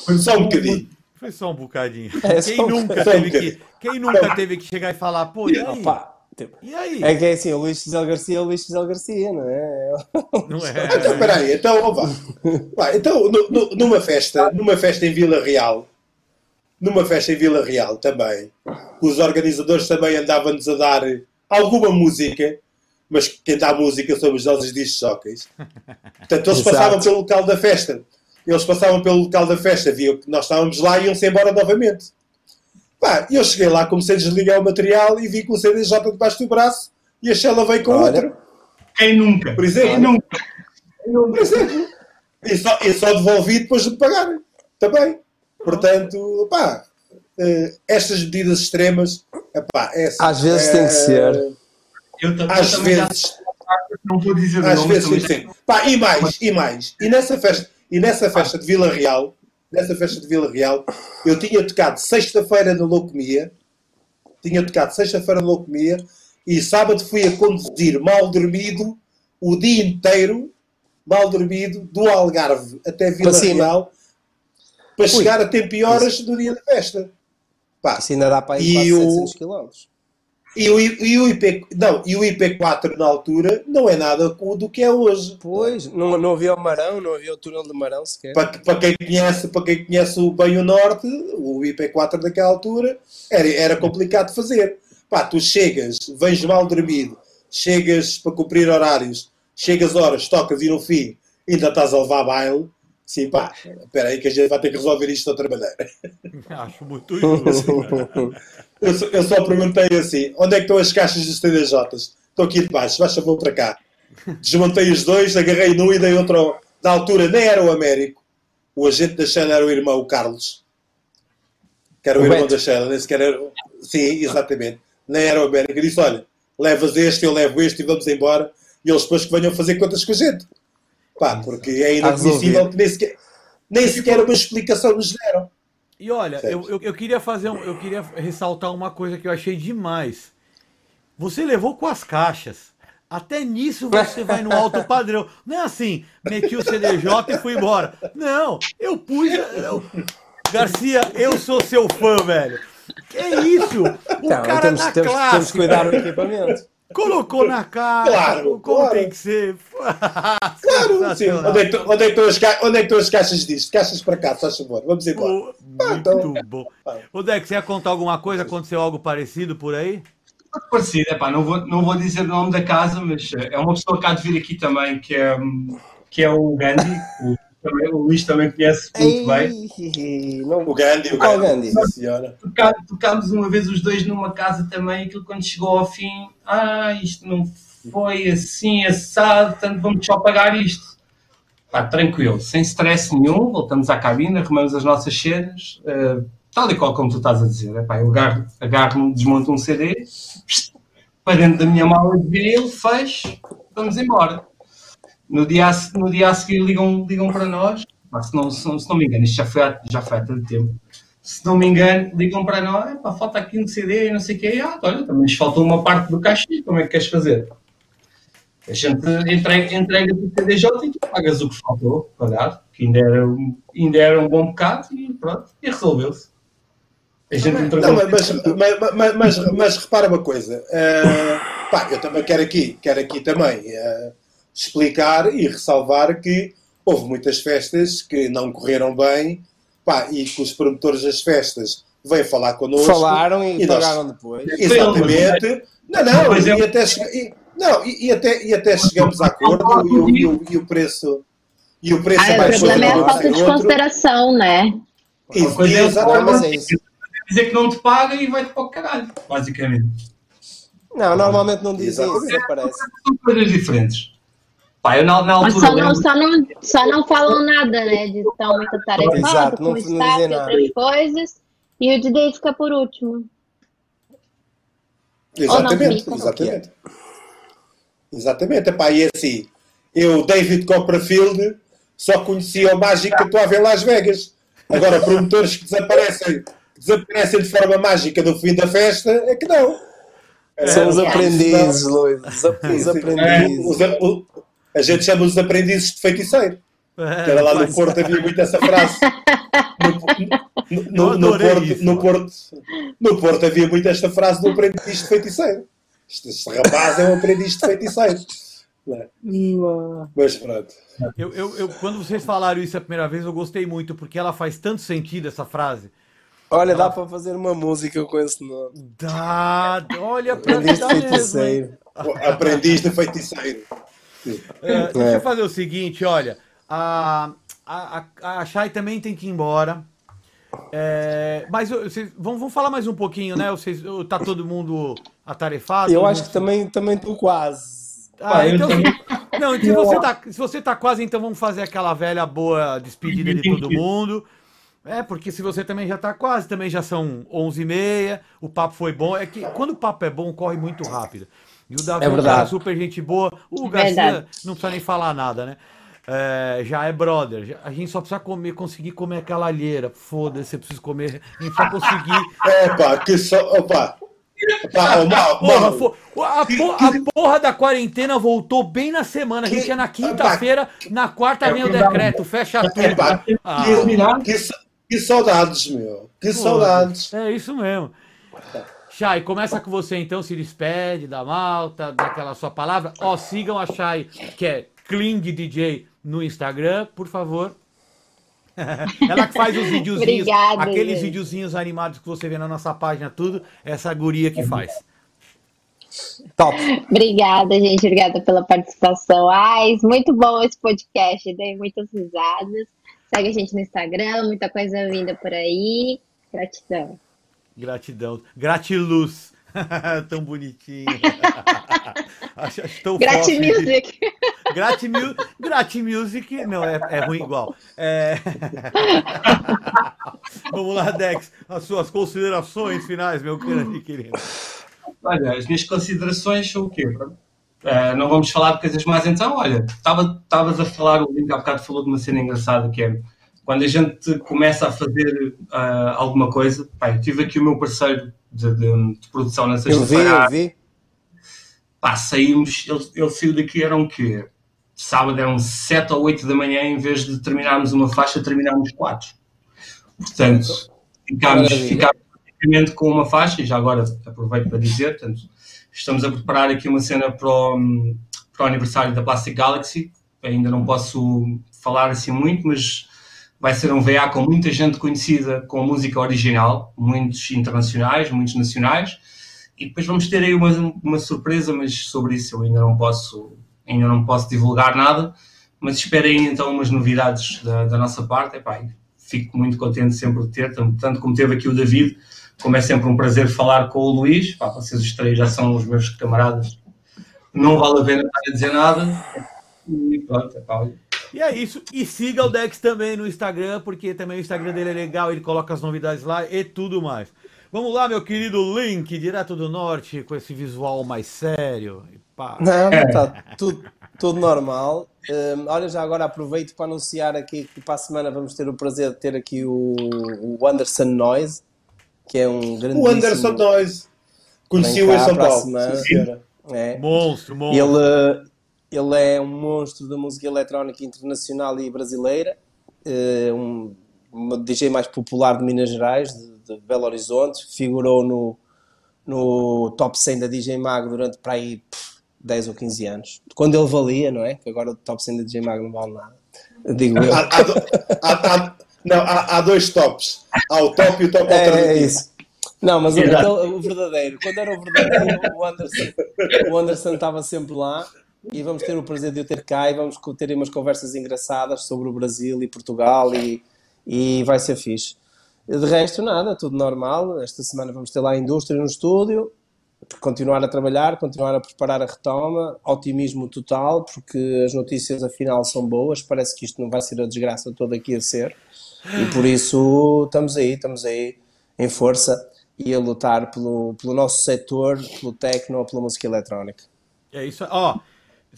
Foi só um bocadinho. Foi só um bocadinho. É, só quem, um nunca bocadinho. teve que, quem nunca teve que chegar e falar, pô, e aí? Opa, tipo, E aí? é que é assim, o Luís Gisele Garcia é o Luís Gisele Garcia, não é? Não Então, é? espera aí. Então. Vá, então nu- nu- numa festa, numa festa em Vila Real, numa festa em Vila Real também, os organizadores também andavam-nos a dar alguma música, mas quem dá música somos nós os discos. Portanto, eles passavam pelo local da festa. Eles passavam pelo local da festa, viam que nós estávamos lá e iam-se embora novamente. Pá, eu cheguei lá, comecei a desligar o material e vi com o CDJ debaixo do braço e a Shella veio com Olha. outro. Quem nunca? Por exemplo. Quem nunca? Por exemplo. E só, e só devolvi depois de pagar. Também. Portanto, pá, eh, estas medidas extremas, epá, é assim, Às vezes tem que ser. Eu, tam- eu Às também já vezes, não vou dizer às nome, vezes também sim. Pá, e mais, e mais. E nessa festa, e nessa festa de Vila Real, nessa festa de Vila Real, eu tinha tocado sexta-feira na Locomia, tinha tocado sexta-feira na Locomia, e sábado fui a conduzir mal dormido o dia inteiro, mal dormido, do Algarve até Vila Para. Real, para chegar a tempo e horas do dia da festa. Pá, Isso ainda dá para ir quase o- 700 km. E o, e, o IP, não, e o IP4 na altura não é nada do que é hoje. Pois, não, não havia o Marão, não havia o túnel de Marão sequer. Para, para quem conhece, para quem conhece o bem o Norte, o IP4 daquela altura era, era complicado de fazer. Pá, tu chegas, vens mal dormido, chegas para cumprir horários, chegas horas, tocas e no fim ainda estás a levar baile. Sim, pá, espera aí que a gente vai ter que resolver isto de outra maneira. Acho muito justo. Eu só, eu só perguntei assim: onde é que estão as caixas dos TDJs? Estão aqui debaixo, baixa vou para cá. Desmontei os dois, agarrei num e dei outro. ao- Na altura nem era o Américo, o agente da Shell era o irmão, o Carlos, que era o, O irmão Beto. da Shell, nem sequer era. Sim, exatamente. Nem era o Américo. Eu disse: olha, levas este, eu levo este e vamos embora. E eles depois que venham fazer contas com a gente. Pá, porque é Está inadmissível que nem sequer, nem sequer uma explicação nos deram. E olha, eu, eu, eu queria fazer um, eu queria ressaltar uma coisa que eu achei demais. Você levou com as caixas. Até nisso você vai no alto padrão. Não é assim, meti o CDJ e fui embora. Não, eu pus. eu- Garcia, eu sou seu fã, velho. Que isso? O Então, cara temos, da temos, classe. temos que cuidar do equipamento. Colocou na cara. Claro, como claro. tem que ser. Claro, sim. Onde é, que, onde, é que estão as ca... onde é que as caixas disto? Caixas para cá, faz favor. Vamos embora. Pô, Ah, Muito então. bom. Ô, Dex, você ia contar alguma coisa? Aconteceu algo parecido por aí? parecido, epá, não, vou, não vou dizer o nome da casa, mas eh, é uma pessoa que há de vir aqui também, que é, hum, que é o Gandhi. O, também, o Luís também conhece muito bem. Ei, não, O Gandhi, o Qual Gandhi. Gandhi? Senhora. Tocámos uma vez os dois numa casa também, aquilo quando chegou ao fim, ah, isto não foi assim, assado, portanto vamos só pagar isto. Pá, tranquilo, sem stress nenhum, voltamos à cabine, arrumamos as nossas cenas, eh, tal e qual como tu estás a dizer. Epá, eu agarro, agarro desmonto um CD, para dentro da minha mala de vinil, fecho, vamos embora. No dia, a no dia a seguir ligam, ligam para nós, pá, se, não, se, não, se não me engano, isto já foi, há, já foi há tanto tempo se não me engano, ligam para nós, "Epá, falta aqui um CD e não sei o quê, ah, olha, também nos falta uma parte do cachê, como é que queres fazer? A gente entrega, entrega o CDJ e tu pagas o que faltou pagar, que ainda era, um- ainda era um bom bocado e pronto, e resolveu-se. A gente entregou. Não, mas, mas, mas, mas, mas repara uma coisa. eh, pá, eu também quero aqui, quero aqui também eh, explicar e ressalvar que houve muitas festas que não correram bem pá, e que os promotores das festas vêm falar connosco. Falaram e, e nós- pagaram depois. Exatamente. Não, não, Mas e, é- até, e- não e, e até, e até chegamos a acordo e, o- e o- e o preço. E o preço Ah, o mais problema é a falta de outro. consideração, né? Uma coisa é o Exatamente. É isso. dizer que não te paga e vai-te para o caralho, basicamente. Não, normalmente não dizem isso, parece. São coisas diferentes. Pá, eu na, na Mas altura. só não, lembro- só, não, só não falam nada, né? De estão muito tarefados Exato, com não- o não staff dizem nada. outras coisas. E o DJ fica por último. Exatamente, fica. exatamente. Exatamente, epá, e assim, eu, David Copperfield, só conhecia o mágico que estou a ver em Las Vegas. Agora, promotores que desaparecem, que desaparecem de forma mágica no fim da festa, é que não. São os É, aprendizes, Luís. Os, aprendizes. os- o- a gente chama os aprendizes de feiticeiro. É, Que era lá no Porto, havia muito essa frase. No, no- no- Porto, isso. no, Porto, no Porto havia muito esta frase do aprendiz de feiticeiro. Este, este rapaz é um aprendiz de feiticeiro. É? Mas pronto. Eu, eu, eu- quando vocês falaram isso a primeira vez, eu gostei muito, porque ela faz tanto sentido, essa frase. Olha, dá para fazer uma música com esse nome. Dá, olha pra Aprendiz de mesmo, feiticeiro. Aprendiz de feiticeiro. É, deixa É. eu fazer o seguinte, olha. A, a, a, a Chay também tem que ir embora. É, mas vocês, vamos, vamos falar mais um pouquinho, né? Vocês, tá todo mundo atarefado? Eu acho que também também estou quase. Ah, Ah, então, não, então se você, tá, se você tá quase, então vamos fazer aquela velha boa despedida de todo mundo. É, porque se você também já tá quase, também já são 11h30, o papo foi bom. É que quando o papo é bom, corre muito rápido. E o Davi É é um cara super gente boa. O Garcia Verdade. não precisa nem falar nada, né? É, já é brother. Já- A gente só precisa comer, conseguir comer aquela alheira. Foda-se, eu preciso comer. A gente vai conseguir. Opa, que só. Opa! Opa, oh, mal, Porra, mal. a, po- a porra da quarentena voltou bem na semana. A gente Que- é na quinta-feira, na quarta É vem o decreto, fecha tudo. Epá, Ah. que, que, que saudades, meu. Que saudades. É isso mesmo. Chay, começa com você então, se despede da malta, daquela sua palavra. Ó, sigam a Chay, que é Kling DJ no Instagram, por favor. Ela que faz os videozinhos, Obrigada, aqueles gente. videozinhos animados que você vê na nossa página, tudo, essa guria que faz. Top. Obrigada, gente. Obrigada pela participação. Ai, muito bom esse podcast. Dei muitas risadas. Segue a gente no Instagram, muita coisa vinda por aí. Gratidão. Gratidão. Gratiluz. tão bonitinho. acho, acho tão Grat fofo. Music. Gratimusic, não, é, é ruim igual. É... Vamos lá, Dex, as suas considerações finais, meu grande querido. Olha, as minhas considerações são o quê? Eh, não vamos falar de coisas mais então. Olha, estava- estavas a falar, o Link há bocado falou de uma cena engraçada que é quando a gente começa a fazer ah, alguma coisa. Pá, eu tive aqui o meu parceiro de, de- de produção na Eu vi, sexta-feira. eu vi. Pá, saímos, ele, ele saiu daqui, eram o quê? Sábado eram 7 ou 8 da manhã, em vez de terminarmos uma faixa, terminámos 4. Portanto, ficámos, ficámos praticamente com uma faixa, e já agora aproveito para dizer, portanto, estamos a preparar aqui uma cena para o, para o aniversário da Plastic Galaxy, ainda não posso falar assim muito, mas vai ser um VA com muita gente conhecida com música original, muitos internacionais, muitos nacionais, e depois vamos ter aí uma, uma surpresa, mas sobre isso eu ainda não posso, ainda não posso divulgar nada, mas esperem então umas novidades da, da nossa parte. Epá, fico muito contente sempre de ter, tanto, como teve aqui o David, como é sempre um prazer falar com o Luís. Pá, vocês os três já são os meus camaradas, não vale a pena estar a dizer nada. E pronto, epá, olha. E é isso. E siga o Dex também no Instagram, porque também o Instagram dele é legal, ele coloca as novidades lá e tudo mais. Vamos lá, meu querido Link, direto do norte, com esse visual mais sério. E pá. Não, está tudo, tudo normal. Hum, olha, já agora aproveito para anunciar aqui que para a semana vamos ter o prazer de ter aqui o, o Anderson Noise, que é um grande. O Anderson Noise. Conheci-o em São Paulo. semana. É. Monstro, monstro. Ele, ele é um monstro da música eletrónica internacional e brasileira, uh, um, um DJ mais popular de Minas Gerais, de, de Belo Horizonte, figurou no, no top 100 da DJ Mag durante para aí pff, 10 ou 15 anos. Quando ele valia, não é? Que agora o top 100 da DJ Mag não vale nada. Digo eu. Há, há, há, não, há, dois tops. Há o top e o top é, alternativo. É isso. Não, mas o, o, verdadeiro, quando era o verdadeiro, o Anderson, o Anderson estava sempre lá e vamos ter o prazer de o ter cá e vamos ter umas conversas engraçadas sobre o Brasil e Portugal e, e vai ser fixe. De resto, nada, tudo normal. Esta semana vamos ter lá a indústria no estúdio, continuar a trabalhar, continuar a preparar a retoma, otimismo total, porque as notícias afinal são boas, parece que isto não vai ser a desgraça toda aqui a ser, e por isso estamos aí, estamos aí em força e a lutar pelo, pelo nosso setor, pelo techno, pela música eletrónica. É isso, ó,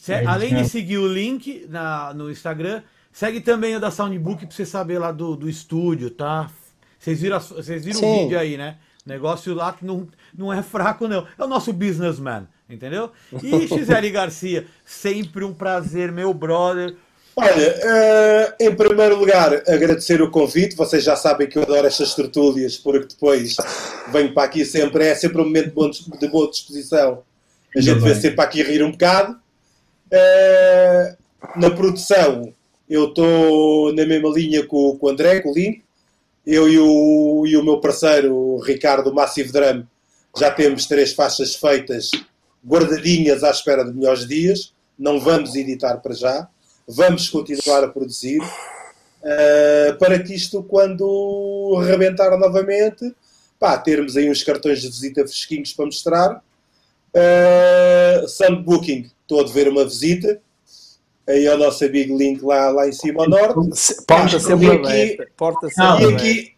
é além de seguir o link na, no Instagram, segue também o da Soundbook para você saber lá do, do estúdio, tá? Vocês viram, vocês viram o vídeo aí, né? Negócio lá que não, não é fraco, não. É o nosso businessman, entendeu? E Gisele Garcia, sempre um prazer, meu brother. Olha, uh, em primeiro lugar, agradecer o convite. Vocês já sabem que eu adoro estas tertúlias, porque depois venho para aqui sempre, é sempre um momento de, boa disposição. A gente vê sempre para aqui rir um bocado. Uh, na produção, eu estou na mesma linha com, com o André, com o Link eu e o, e o meu parceiro, o Ricardo Massive Drum, já temos três faixas feitas, guardadinhas à espera de melhores dias. Não vamos editar para já. Vamos continuar a produzir. Uh, para que isto, quando rebentar novamente, pá, termos aí uns cartões de visita fresquinhos para mostrar. Uh, Sun Booking, estou a dever uma visita. Aí ao nosso Big Link lá, lá em cima ao norte. Porta sempre aqui, porta sempre e aqui,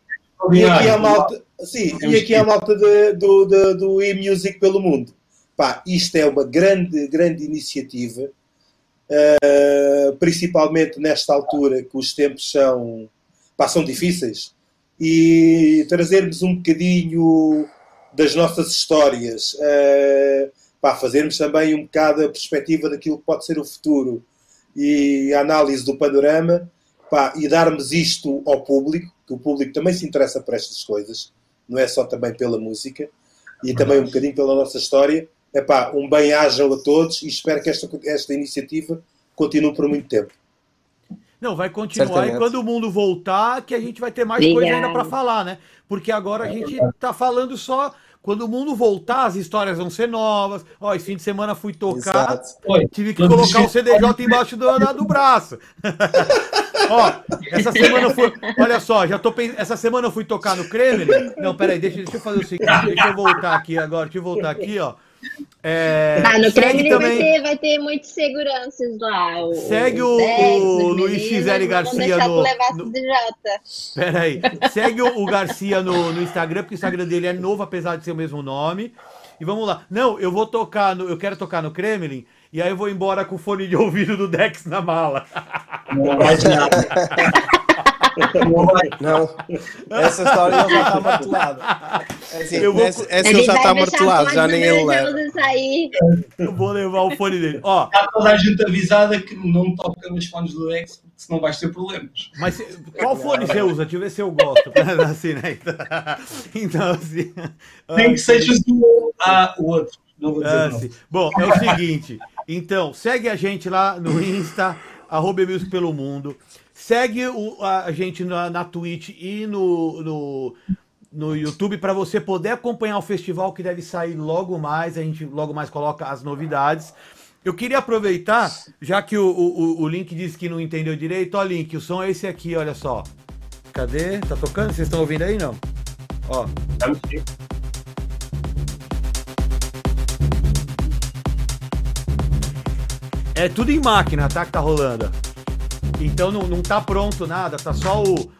e aqui a malta, sim, e aqui a malta de, do, de, do e-music pelo mundo. Pá, isto é uma grande, grande iniciativa, uh, principalmente nesta altura que os tempos são, pá, são difíceis, e trazermos um bocadinho das nossas histórias, uh, pá, fazermos também um bocado a perspectiva daquilo que pode ser o futuro e a análise do panorama pá, e darmos isto ao público, que o público também se interessa por estas coisas, não é só também pela música e também um bocadinho pela nossa história. É pá, um bem-ajam a todos e espero que esta, esta iniciativa continue por muito tempo. Não, vai continuar Certamente. e quando o mundo voltar, que a gente vai ter mais Obrigada. coisa ainda para falar, né? Porque agora a gente está falando só quando o mundo voltar, as histórias vão ser novas. Ó, esse fim de semana fui tocar, tive que colocar o CDJ embaixo do, do braço. Ó, essa semana eu fui. Olha só, já tô pensando. Essa semana eu fui tocar no Kremlin. Não, peraí, deixa, deixa eu fazer o seguinte. Deixa eu voltar aqui agora. Deixa eu voltar aqui, ó. É, ah, no Kremlin também... vai, ter, vai ter muitos seguranças lá. O, segue o, Dex, o Luiz XL Garcia no. no... Peraí. Segue o, o Garcia no, no Instagram, porque o Instagram dele é novo, apesar de ser o mesmo nome. E vamos lá. Não, eu vou tocar no. Eu quero tocar no Kremlin. E aí eu vou embora com o fone de ouvido do Dex na mala. Não nada. Não, essa história já está martelada. É assim, vou... Essa, essa já está martelada, já ninguém leva. Eu vou levar o fone dele. Ó, está toda a gente avisada que não toca nos fones do Dex, senão vais ter problemas. Mas qual fone você usa? Deixa eu ver se eu gosto. assim, né? Então, assim. Tem que seja o, ah, o outro. Não vou dizer ah, Bom, é o seguinte. Então, segue a gente lá no Insta, arroba Music pelo Mundo. Segue o, a gente na, na Twitch e no, no, no YouTube para você poder acompanhar o festival que deve sair logo mais. A gente logo mais coloca as novidades. Eu queria aproveitar, já que o, o, o Link disse que não entendeu direito. Ó, Link, o som é esse aqui, olha só. Cadê? Tá tocando? Vocês estão ouvindo aí, não? Ó. É tudo em máquina, tá? Que tá rolando. Então não, não tá pronto nada, tá só o.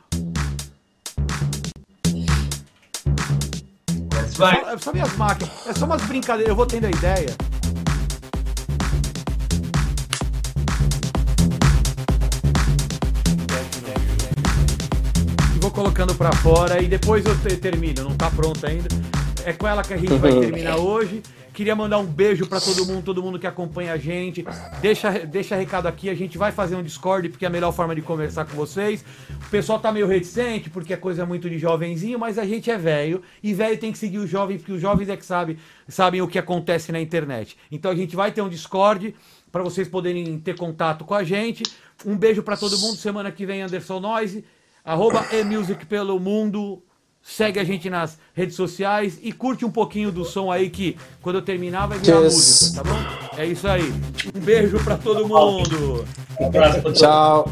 Só, só minhas máquinas. É só umas brincadeiras. Eu vou tendo a ideia. vou colocando para fora e depois eu termino. Não tá pronto ainda. É com ela que a gente vai terminar hoje. Queria mandar um beijo para todo mundo, todo mundo que acompanha a gente. Deixa, deixa recado aqui, a gente vai fazer um Discord, porque é a melhor forma de conversar com vocês. O pessoal tá meio reticente, porque é coisa muito de jovenzinho, mas a gente é velho. E velho tem que seguir o jovem, porque os jovens é que sabe, sabem o que acontece na internet. Então a gente vai ter um Discord para vocês poderem ter contato com a gente. Um beijo para todo mundo. Semana que vem, Anderson Noise. Arroba e-music pelo mundo. Segue a gente nas redes sociais e curte um pouquinho do som aí que quando eu terminar vai virar yes. música, tá bom? É isso aí. Um beijo para todo mundo. Um abraço pra Tchau.